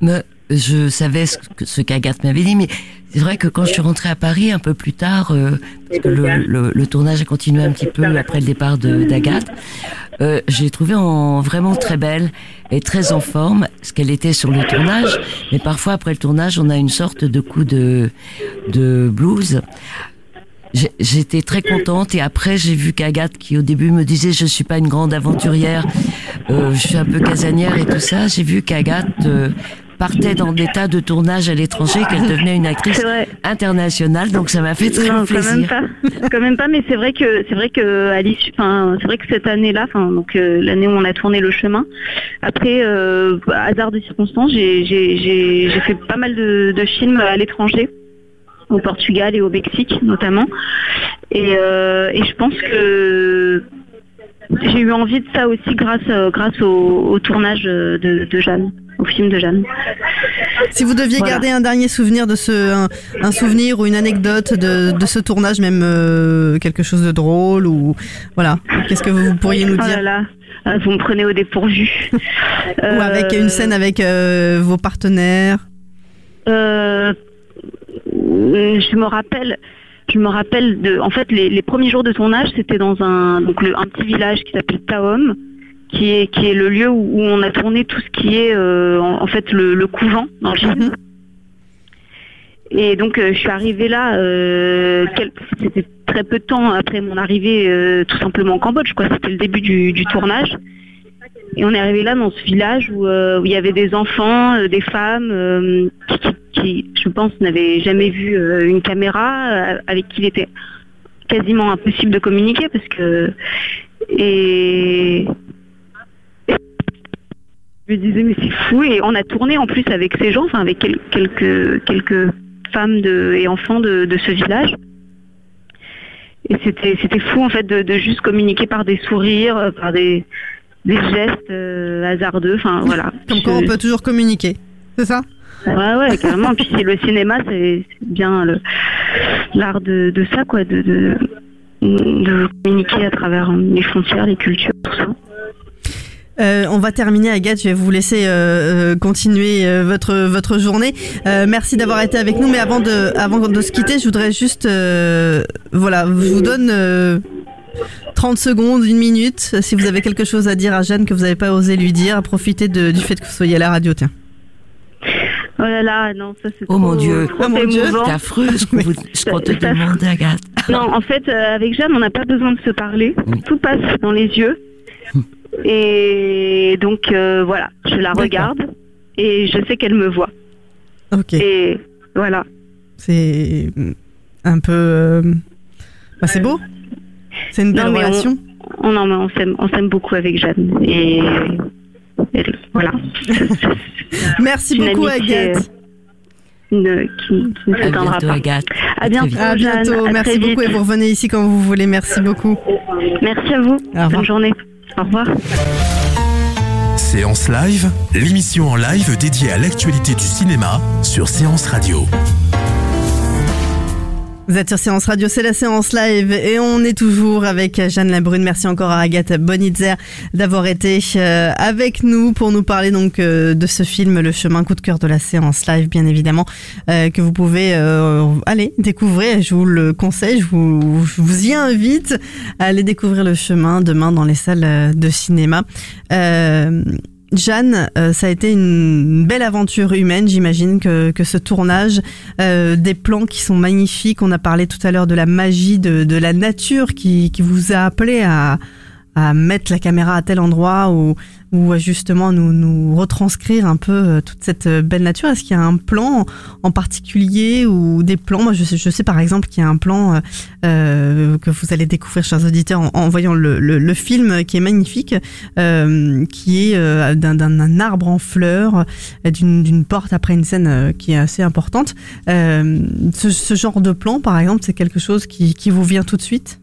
Mais je savais ce qu'Agathe m'avait dit, mais c'est vrai que quand je suis rentrée à Paris un peu plus tard, euh, parce que le, le- le tournage a continué un petit peu après le départ de- d'Agathe, euh, j'ai trouvé en vraiment très belle et très en forme ce qu'elle était sur le tournage. Mais parfois après le tournage, on a une sorte de coup de de blues. J'étais très contente et après j'ai vu qu'Agathe qui au début me disait je suis pas une grande aventurière, euh, je suis un peu casanière et tout ça. J'ai vu qu'Agathe euh, partait dans des tas de tournages à l'étranger, qu'elle devenait une actrice internationale, donc ça m'a fait très Non, quand plaisir. même pas. quand même pas, mais c'est vrai que c'est vrai que à l'issue, enfin, c'est vrai que cette année-là, enfin, donc euh, l'année où on a tourné le chemin, après euh, hasard de circonstances, j'ai j'ai j'ai j'ai fait pas mal de, de films à l'étranger, au Portugal et au Mexique notamment, et euh, et je pense que j'ai eu envie de ça aussi grâce euh, grâce au, au tournage de, de Jeanne, au film de Jeanne. Si vous deviez Voilà. garder un dernier souvenir de ce, un, un souvenir ou une anecdote de, de ce tournage, même euh, quelque chose de drôle ou voilà, qu'est-ce que vous pourriez nous Oh dire? là là. Ah, vous me prenez au dépourvu. Ou avec une scène avec euh, vos partenaires? Euh, je me rappelle, je me rappelle de, en fait, les, les premiers jours de tournage, c'était dans un, donc le- un petit village qui s'appelle Taom, qui est, qui est le lieu où, où on a tourné tout ce qui est, euh, en, en fait, le, le couvent dans le film. Et donc, euh, je suis arrivée là, euh, c'était très peu de temps après mon arrivée, euh, tout simplement au Cambodge, quoi. C'était le début du, du tournage. Et on est arrivé là dans ce village où, euh, il y avait des enfants, euh, des femmes euh, qui, je pense, n'avaient jamais vu une caméra, avec qui il était quasiment impossible de communiquer parce que et je me disais mais c'est fou et on a tourné en plus avec ces gens, enfin avec quel- quelques quelques femmes de, et enfants de, ce village. Et c'était c'était fou en fait de, juste communiquer par des sourires, par des des gestes euh, hasardeux, enfin [laughs] voilà. Comme quoi, on peut toujours communiquer. C'est ça? Ouais, ouais, carrément. Puis le cinéma, c'est bien l'art de, de ça, quoi, de, de, de communiquer à travers les frontières, les cultures, tout ça. Euh, on va terminer, Agathe. Je vais vous laisser euh, continuer euh, votre votre journée. Merci d'avoir été avec nous. Mais avant de avant de se quitter, je voudrais juste voilà, je vous donne 30 secondes, une minute, si vous avez quelque chose à dire à Jeanne que vous n'avez pas osé lui dire. Profitez de, du fait que vous soyez à la radio. Tiens. Oh là là, non, ça c'est Oh mon Dieu, trop oh mon Dieu, c'est affreux ce qu'on te [laughs] demande, Agathe. Non, en fait, euh, avec Jeanne, on n'a pas besoin de se parler. Tout passe dans les yeux. Et donc, euh, voilà, je la regarde et je sais qu'elle me voit. Ok. Et voilà. C'est un peu. euh, bah, c'est beau. C'est une belle Non, mais on- relation. On, on s'aime, on s'aime beaucoup avec Jeanne. Et, et voilà. [laughs] Merci Une beaucoup, Agathe. une- qui, qui ne À s'éteindra bientôt, pas. Agathe. À bientôt, À Jeanne. bientôt. À Merci beaucoup vite. et vous revenez ici quand vous voulez. Merci beaucoup. Merci à vous. Bonne journée. Au revoir. Séance Live, l'émission en live dédiée à l'actualité du cinéma sur Séance Radio. Vous êtes sur Séance Radio, c'est la séance live et on est toujours avec Jeanne Labrune. Merci encore à Agathe Bonitzer d'avoir été euh, avec nous pour nous parler donc euh, de ce film Le chemin coup de cœur de la séance live, bien évidemment, euh, que vous pouvez euh, aller découvrir. Je vous le conseille, je vous, je vous y invite à aller découvrir le chemin demain dans les salles de cinéma. Euh, Jeanne, euh, ça a été une belle aventure humaine, j'imagine que, ce tournage, euh, des plans qui sont magnifiques. On a parlé tout à l'heure de la magie de, de la nature qui, qui vous a appelé à, à mettre la caméra à tel endroit ou, ou à justement nous, nous retranscrire un peu euh, toute cette euh, belle nature. Est-ce qu'il y a un plan en particulier ou des plans? Moi, je sais, je sais par exemple qu'il y a un plan euh, euh, que vous allez découvrir, chers auditeurs, en, voyant le, le, le film qui est magnifique, euh, qui est euh, d'un- arbre en fleurs, euh, d'une porte après une scène euh, qui est assez importante. Euh, ce, ce genre de plan, par exemple, c'est quelque chose qui, qui vous vient tout de suite?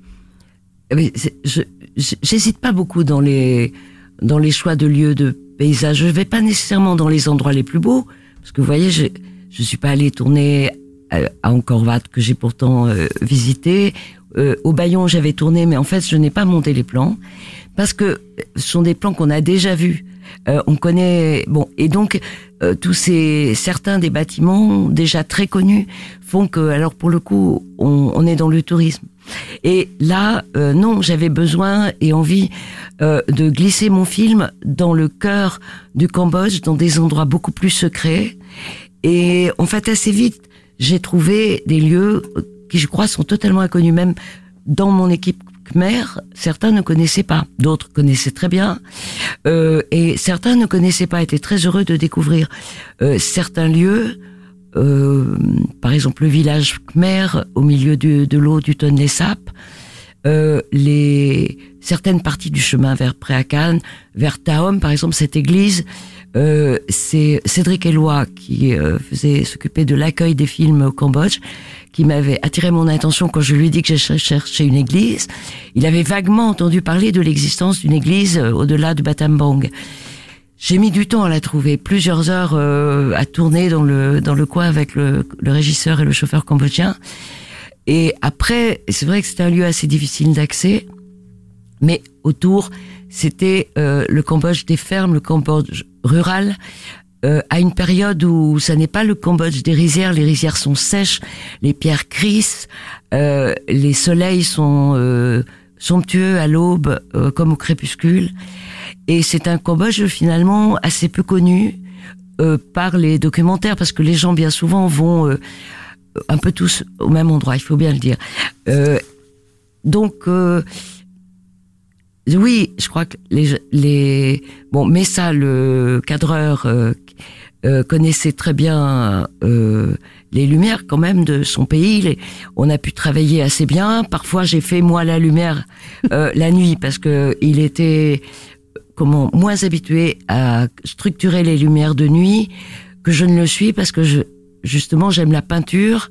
Je- je- J'hésite pas beaucoup dans les dans les choix de lieux, de paysages. Je vais pas nécessairement dans les endroits les plus beaux, parce que vous voyez, je je suis pas allée tourner à, à Angkor-Wat que j'ai pourtant euh, visité. Euh, au Bayon, j'avais tourné, mais en fait, je n'ai pas monté les plans parce que ce sont des plans qu'on a déjà vus. Euh, on connaît bon et donc euh, tous ces certains des bâtiments déjà très connus font que alors pour le coup on, on est dans le tourisme. Et là euh, non j'avais besoin et envie euh, de glisser mon film dans le cœur du Cambodge dans des endroits beaucoup plus secrets. Et en fait assez vite j'ai trouvé des lieux qui je crois sont totalement inconnus même dans mon équipe Khmer, certains ne connaissaient pas, d'autres connaissaient très bien, euh, et certains ne connaissaient pas, étaient très heureux de découvrir euh, certains lieux, euh, par exemple le village Khmer au milieu de l'eau du Tonlé Sap, euh, les certaines parties du chemin vers Préacan, vers Taom, par exemple cette église, euh, c'est Cédric Eloi qui euh, faisait s'occuper de l'accueil des films au Cambodge, qui m'avait attiré mon attention quand je lui ai dit que je cherchais une église. Il avait vaguement entendu parler de l'existence d'une église euh, au-delà du Batambang. J'ai mis du temps à la trouver, plusieurs heures euh, à tourner dans le dans le coin avec le, le régisseur et le chauffeur cambodgien. Et après, c'est vrai que c'était un lieu assez difficile d'accès, mais autour, c'était euh, le Cambodge des fermes, le Cambodge rural, euh, à une période où ça n'est pas le Cambodge des rizières, les rizières sont sèches, les pierres crissent, euh, les soleils sont euh, somptueux à l'aube euh, comme au crépuscule. Et c'est un Cambodge finalement assez peu connu euh, par les documentaires parce que les gens bien souvent vont euh, un peu tous au même endroit, il faut bien le dire. Donc oui, je crois que les, les bon, mais ça, le cadreur euh, euh, connaissait très bien euh, les lumières quand même de son pays. On a pu travailler assez bien. Parfois, j'ai fait moi la lumière euh, [laughs] la nuit parce que il était comment moins habitué à structurer les lumières de nuit que je ne le suis parce que je justement j'aime la peinture.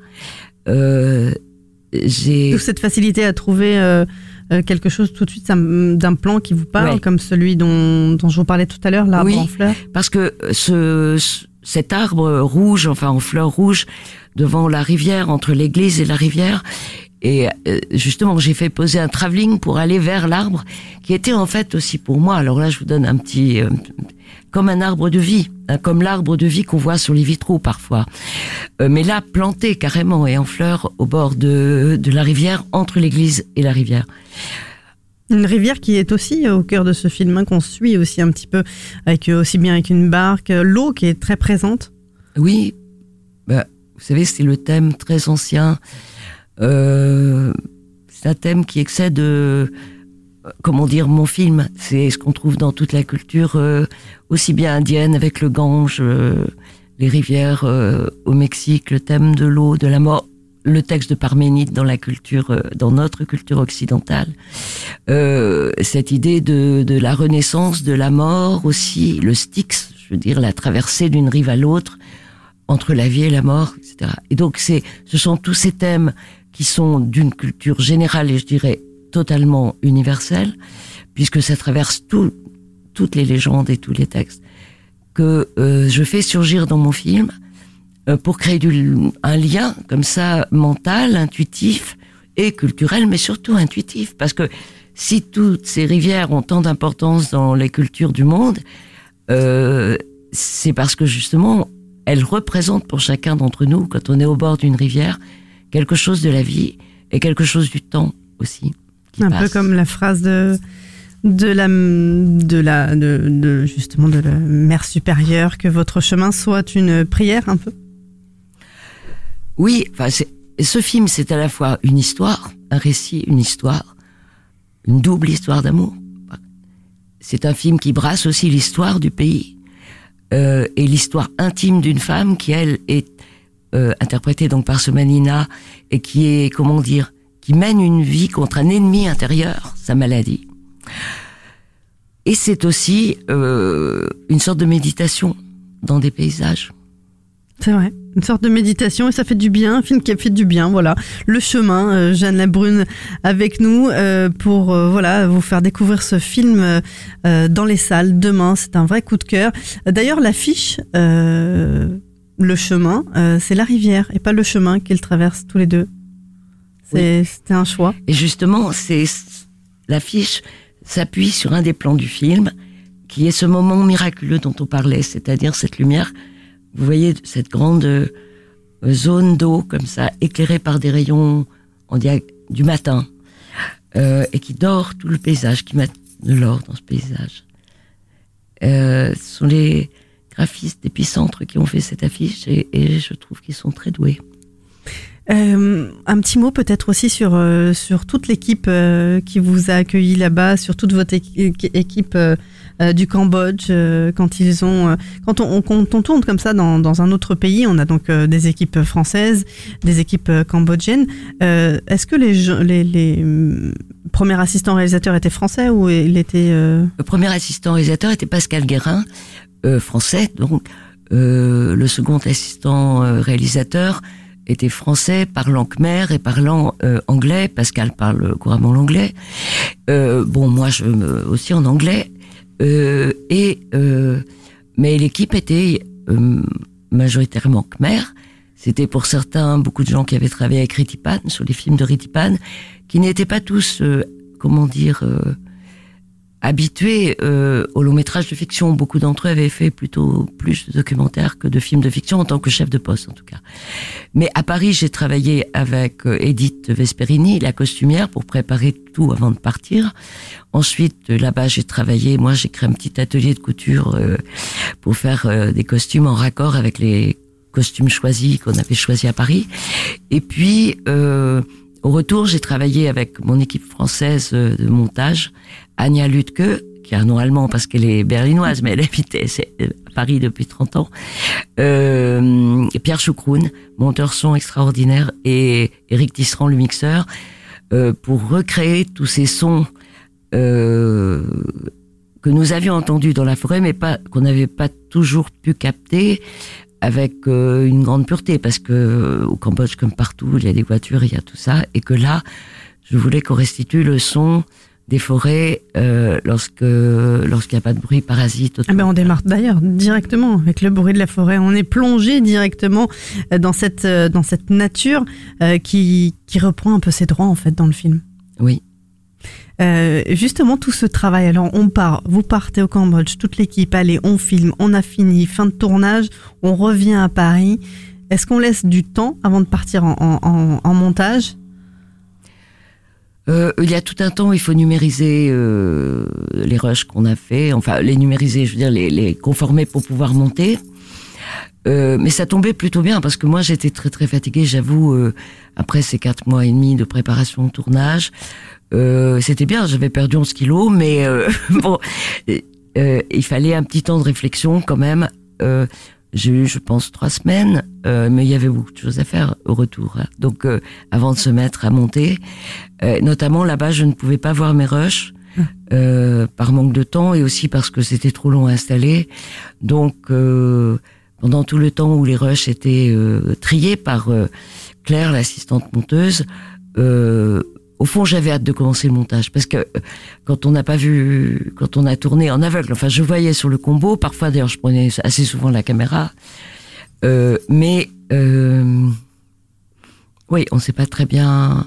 Euh, j'ai D'où cette facilité à trouver euh, euh, quelque chose tout de suite d'un plan qui vous parle, comme celui dont, dont je vous parlais tout à l'heure, l'arbre Oui. en fleurs. parce que ce, ce- cet arbre rouge, enfin en fleurs rouges, devant la rivière, entre l'église et la rivière, et euh, justement j'ai fait poser un travelling pour aller vers l'arbre, qui était en fait aussi pour moi. Alors là, je vous donne un petit, euh, comme un arbre de vie, hein, comme l'arbre de vie qu'on voit sur les vitraux parfois, Euh, mais là planté carrément et en fleurs au bord de, de la rivière, entre l'église et la rivière. Une rivière qui est aussi au cœur de ce film, hein, qu'on suit aussi un petit peu, avec euh, aussi bien avec une barque, l'eau qui est très présente. Oui, bah, vous savez, c'est le thème très ancien. Euh, c'est un thème qui excède, euh, comment dire, mon film. C'est ce qu'on trouve dans toute la culture, euh, aussi bien indienne avec le Gange, les rivières au Mexique, le thème de l'eau, de la mort, le texte de Parménide dans la culture, dans notre culture occidentale. Euh, cette idée de, de la renaissance, de la mort aussi, le Styx, je veux dire la traversée d'une rive à l'autre entre la vie et la mort, etc. Et donc c'est, ce sont tous ces thèmes qui sont d'une culture générale et je dirais totalement universelle, puisque ça traverse tout, toutes les légendes et tous les textes que euh, je fais surgir dans mon film euh, pour créer du, un lien comme ça mental, intuitif et culturel, mais surtout intuitif, parce que si toutes ces rivières ont tant d'importance dans les cultures du monde, euh, c'est parce que justement elles représentent pour chacun d'entre nous, quand on est au bord d'une rivière, quelque chose de la vie et quelque chose du temps aussi. qui Un passe. peu comme la phrase de de la de la de, de- justement de la mère supérieure que votre chemin soit une prière un peu? Oui, enfin, ce film, c'est à la fois une histoire, un récit, une histoire, une double histoire d'amour. C'est un film qui brasse aussi l'histoire du pays euh, et l'histoire intime d'une femme qui, elle, est euh, interprétée donc par Somanina et qui est, comment dire, qui mène une vie contre un ennemi intérieur, sa maladie. Et c'est aussi euh, une sorte de méditation dans des paysages. C'est vrai, une sorte de méditation et ça fait du bien, un film qui a fait du bien, voilà. Le chemin, euh, Jeanne Labrune avec nous euh, pour euh, voilà vous faire découvrir ce film euh, euh, dans les salles demain. C'est un vrai coup de cœur. D'ailleurs, l'affiche, euh, le chemin, euh, c'est la rivière et pas le chemin qu'ils traversent tous les deux. C'est- C'était un choix. Et justement, c'est l'affiche s'appuie sur un des plans du film, qui est ce moment miraculeux dont on parlait, c'est-à-dire cette lumière. Vous voyez cette grande euh, zone d'eau comme ça, éclairée par des rayons en du matin, euh, et qui dort tout le paysage, qui met de l'or dans ce paysage. Ce sont les graphistes d'Épicentre qui ont fait cette affiche, et, et je trouve qu'ils sont très doués. Euh, un petit mot peut-être aussi sur euh, sur toute l'équipe euh, qui vous a accueilli là-bas, sur toute votre équi- équipe du Cambodge quand ils ont quand on, on- quand on tourne comme ça dans, dans un autre pays, on a donc des équipes françaises, des équipes cambodgiennes. Est-ce que les, gens- les les hum, premiers assistants réalisateurs étaient français ou il était Le premier assistant réalisateur était Pascal Guérin, français, donc euh, le second assistant euh, réalisateur était français, parlant khmer et parlant euh, anglais. Pascal parle couramment l'anglais. Euh, bon, moi, je me- aussi en anglais. Euh, et euh, mais l'équipe était euh, majoritairement khmer. C'était pour certains beaucoup de gens qui avaient travaillé avec Ritipan sur les films de Ritipan, qui n'étaient pas tous, euh, comment dire. Habitués euh, au long métrage de fiction. Beaucoup d'entre eux avaient fait plutôt plus de documentaires que de films de fiction en tant que chef de poste en tout cas. Mais à Paris, j'ai travaillé avec euh, Edith Vesperini, la costumière, pour préparer tout avant de partir. Ensuite, euh, là-bas, j'ai travaillé. Moi, j'ai créé un petit atelier de couture euh, pour faire euh, des costumes en raccord avec les costumes choisis qu'on avait choisis à Paris. Et puis, euh, au retour, j'ai travaillé avec mon équipe française de montage, Anya Lutke, qui a un nom allemand parce qu'elle est berlinoise, mais elle euh, à Paris depuis 30 ans. Euh, Pierre Choucroune, monteur son extraordinaire, et Eric Tisserand, le mixeur, euh, pour recréer tous ces sons euh, que nous avions entendus dans la forêt, mais pas qu'on n'avait pas toujours pu capter avec euh, une grande pureté, parce que au Cambodge, comme partout, il y a des voitures, il y a tout ça, et que là, je voulais qu'on restitue le son des forêts euh, lorsque lorsqu'il n'y a pas de bruit parasite. Ah ben on démarre d'ailleurs directement avec le bruit de la forêt. On est plongé directement euh, dans cette euh, dans cette nature euh, qui qui reprend un peu ses droits en fait dans le film. Oui. Euh, justement tout ce travail. Alors on part, vous partez au Cambodge, toute l'équipe, allez, on filme, on a fini, fin de tournage, on revient à Paris. Est-ce qu'on laisse du temps avant de partir en- en- en montage? Euh, il y a tout un temps, il faut numériser euh, les rushs qu'on a fait, enfin les numériser, je veux dire les, les conformer pour pouvoir monter. Euh, mais ça tombait plutôt bien parce que moi j'étais très très fatiguée, j'avoue, euh, après ces quatre mois et demi de préparation de tournage. Euh, C'était bien, j'avais perdu 11 kilos, mais euh, [laughs] bon, il fallait un petit temps de réflexion quand même. J'ai eu, je pense, trois semaines, euh, mais il y avait beaucoup de choses à faire au retour. hein. Donc, euh, avant de se mettre à monter, euh, notamment là-bas, je ne pouvais pas voir mes rushs euh, par manque de temps et aussi parce que c'était trop long à installer. Donc, euh, pendant tout le temps où les rushs étaient euh, triés par Claire, l'assistante monteuse, euh, au fond, j'avais hâte de commencer le montage parce que euh, quand on n'a pas vu, quand on a tourné en aveugle, enfin, je voyais sur le combo. Parfois, d'ailleurs, je prenais assez souvent la caméra, euh, mais euh, oui, on sait pas très bien.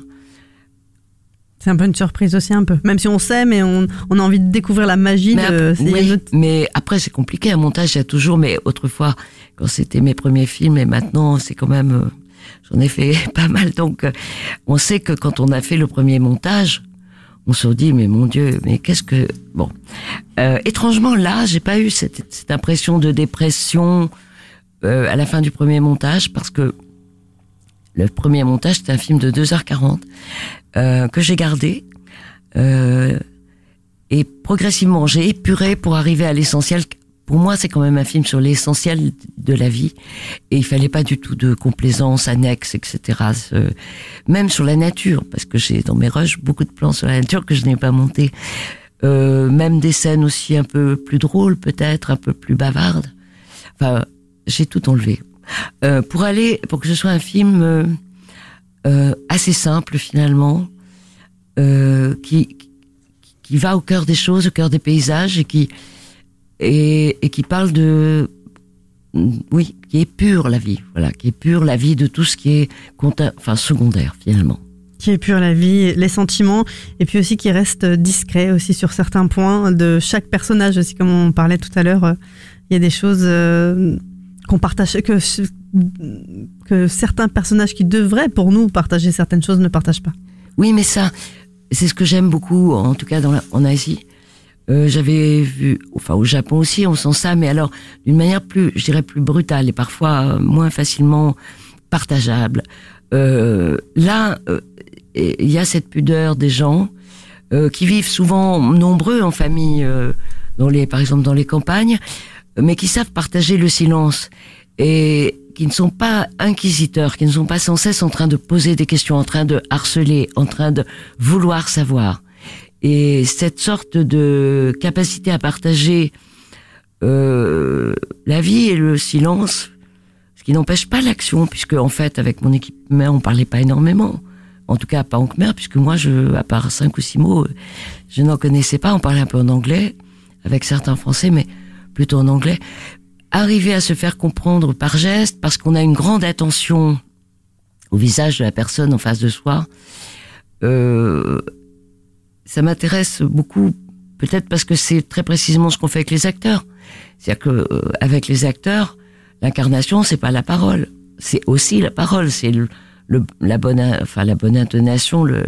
C'est un peu une surprise aussi un peu. Même si on sait, mais on, on a envie de découvrir la magie Mais, de. oui, mais après, c'est compliqué. Un montage, il y a toujours, mais autrefois, quand c'était mes premiers films, et maintenant, c'est quand même, euh, j'en ai fait [laughs] pas mal. Donc, euh, on sait que quand on a fait le premier montage, on se dit, mais mon Dieu, mais qu'est-ce que, bon. Euh, étrangement, là, j'ai pas eu cette, cette impression de dépression euh, à la fin du premier montage, parce que le premier montage, c'était un film de 2h40 euh, que j'ai gardé. Euh, et progressivement, j'ai épuré pour arriver à l'essentiel. Pour moi, c'est quand même un film sur l'essentiel de la vie. Et il fallait pas du tout de complaisance annexe, etc. Même sur la nature, parce que j'ai dans mes rushs beaucoup de plans sur la nature que je n'ai pas monté. Euh, même des scènes aussi un peu plus drôles, peut-être, un peu plus bavardes. Enfin, j'ai tout enlevé. Euh, pour aller, pour que ce soit un film euh, assez simple finalement, qui, qui va au cœur des choses, au cœur des paysages et qui et, et qui parle de oui, qui est pure la vie, voilà, qui est pure la vie de tout ce qui est enfin secondaire finalement. qui épure la vie, les sentiments, et puis aussi qui reste discret aussi sur certains points de chaque personnage aussi, comme on parlait tout à l'heure. euh, Il y a des choses euh, qu'on partage, que, que certains personnages qui devraient pour nous partager certaines choses ne partagent pas. Oui, mais ça, c'est ce que j'aime beaucoup, en tout cas dans la- en Asie. Euh, J'avais vu, enfin au Japon aussi, on sent ça, mais alors d'une manière plus, je dirais plus brutale et parfois euh, moins facilement partageable. Euh, là, euh, il y a cette pudeur des gens euh, qui vivent souvent nombreux en famille, dans les, par exemple dans les campagnes, mais qui savent partager le silence et qui ne sont pas inquisiteurs, qui ne sont pas sans cesse en train de poser des questions, en train de harceler, en train de vouloir savoir. Et cette sorte de capacité à partager euh, la vie et le silence, ce qui n'empêche pas l'action, puisque en fait, avec mon équipe mère, on parlait pas énormément. En tout cas, pas en khmer, puisque moi, je, à part cinq ou six mots, je n'en connaissais pas. On parlait un peu en anglais, avec certains français, mais plutôt en anglais. Arriver à se faire comprendre par geste, parce qu'on a une grande attention au visage de la personne en face de soi, euh, ça m'intéresse beaucoup peut-être parce que c'est très précisément ce qu'on fait avec les acteurs. C'est-à-dire que euh, avec les acteurs, l'incarnation c'est pas la parole, c'est aussi la parole, c'est le, le- la bonne, enfin la bonne intonation, le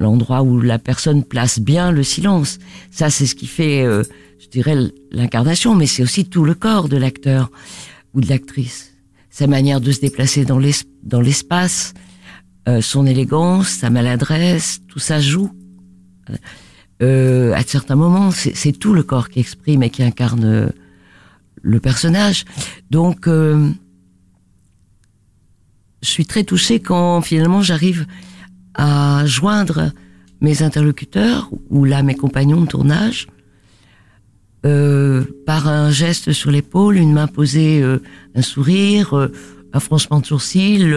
l'endroit où la personne place bien le silence. Ça c'est ce qui fait, euh, je dirais, l'incarnation, mais c'est aussi tout le corps de l'acteur ou de l'actrice, sa manière de se déplacer dans dans l'espace, euh, son élégance, sa maladresse, tout ça joue. Euh, à certains moments, c'est tout le corps qui exprime et qui incarne euh, le personnage. Donc, euh, je suis très touchée quand finalement j'arrive à joindre mes interlocuteurs ou là mes compagnons de tournage euh, par un geste sur l'épaule, une main posée, euh, un sourire, euh, un froncement de sourcils,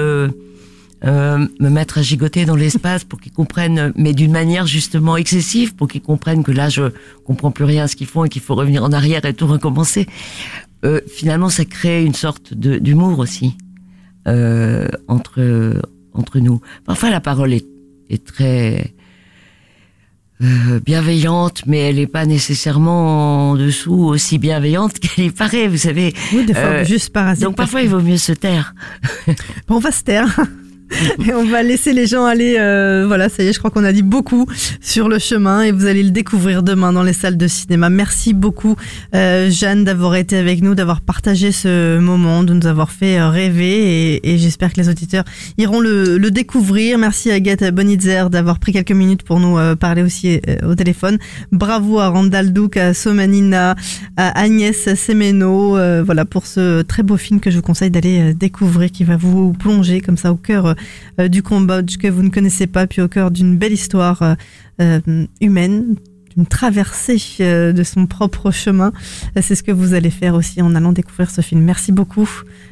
euh, me mettre à gigoter dans l'espace pour qu'ils comprennent, mais d'une manière justement excessive, pour qu'ils comprennent que là je comprends plus rien à ce qu'ils font et qu'il faut revenir en arrière et tout recommencer. Euh, finalement, ça crée une sorte d'humour aussi euh, entre entre nous. Parfois, la parole est, est très euh, bienveillante, mais elle n'est pas nécessairement en dessous aussi bienveillante [laughs] qu'elle y paraît, vous savez. Oui, des fois, Euh, juste parasite. Donc parfois, il vaut mieux se taire. Bon, on va se taire. [laughs] Et on va laisser les gens aller. euh, voilà, ça y est, je crois qu'on a dit beaucoup sur le chemin et vous allez le découvrir demain dans les salles de cinéma. Merci beaucoup, euh, Jeanne, d'avoir été avec nous, d'avoir partagé ce moment, de nous avoir fait euh, rêver et, et j'espère que les auditeurs iront le, le découvrir. Merci Agathe Bonitzer d'avoir pris quelques minutes pour nous euh, parler aussi euh, au téléphone. Bravo à Randall Douk, à Somanina, à Agnès Semeno, euh, voilà pour ce très beau film que je vous conseille d'aller découvrir, qui va vous plonger comme ça au cœur du Cambodge que vous ne connaissez pas, puis au cœur d'une belle histoire euh, euh, humaine, d'une traversée euh, de son propre chemin. Euh, C'est ce que vous allez faire aussi en allant découvrir ce film. Merci beaucoup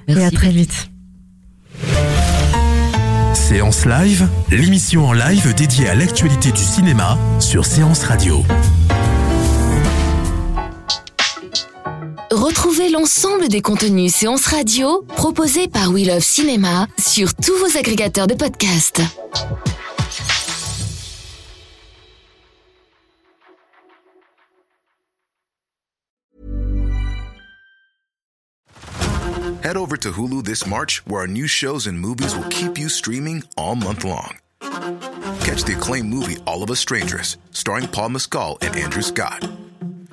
et à très vite. Séance Live, l'émission en live dédiée à l'actualité du cinéma sur Séance Radio. Retrouvez l'ensemble des contenus séances radio proposés par We Love Cinéma sur tous vos agrégateurs de podcasts. Head over to Hulu this March, where our new shows and movies will keep you streaming all month long. Catch the acclaimed movie All of Us Strangers, starring Paul Mescal and Andrew Scott.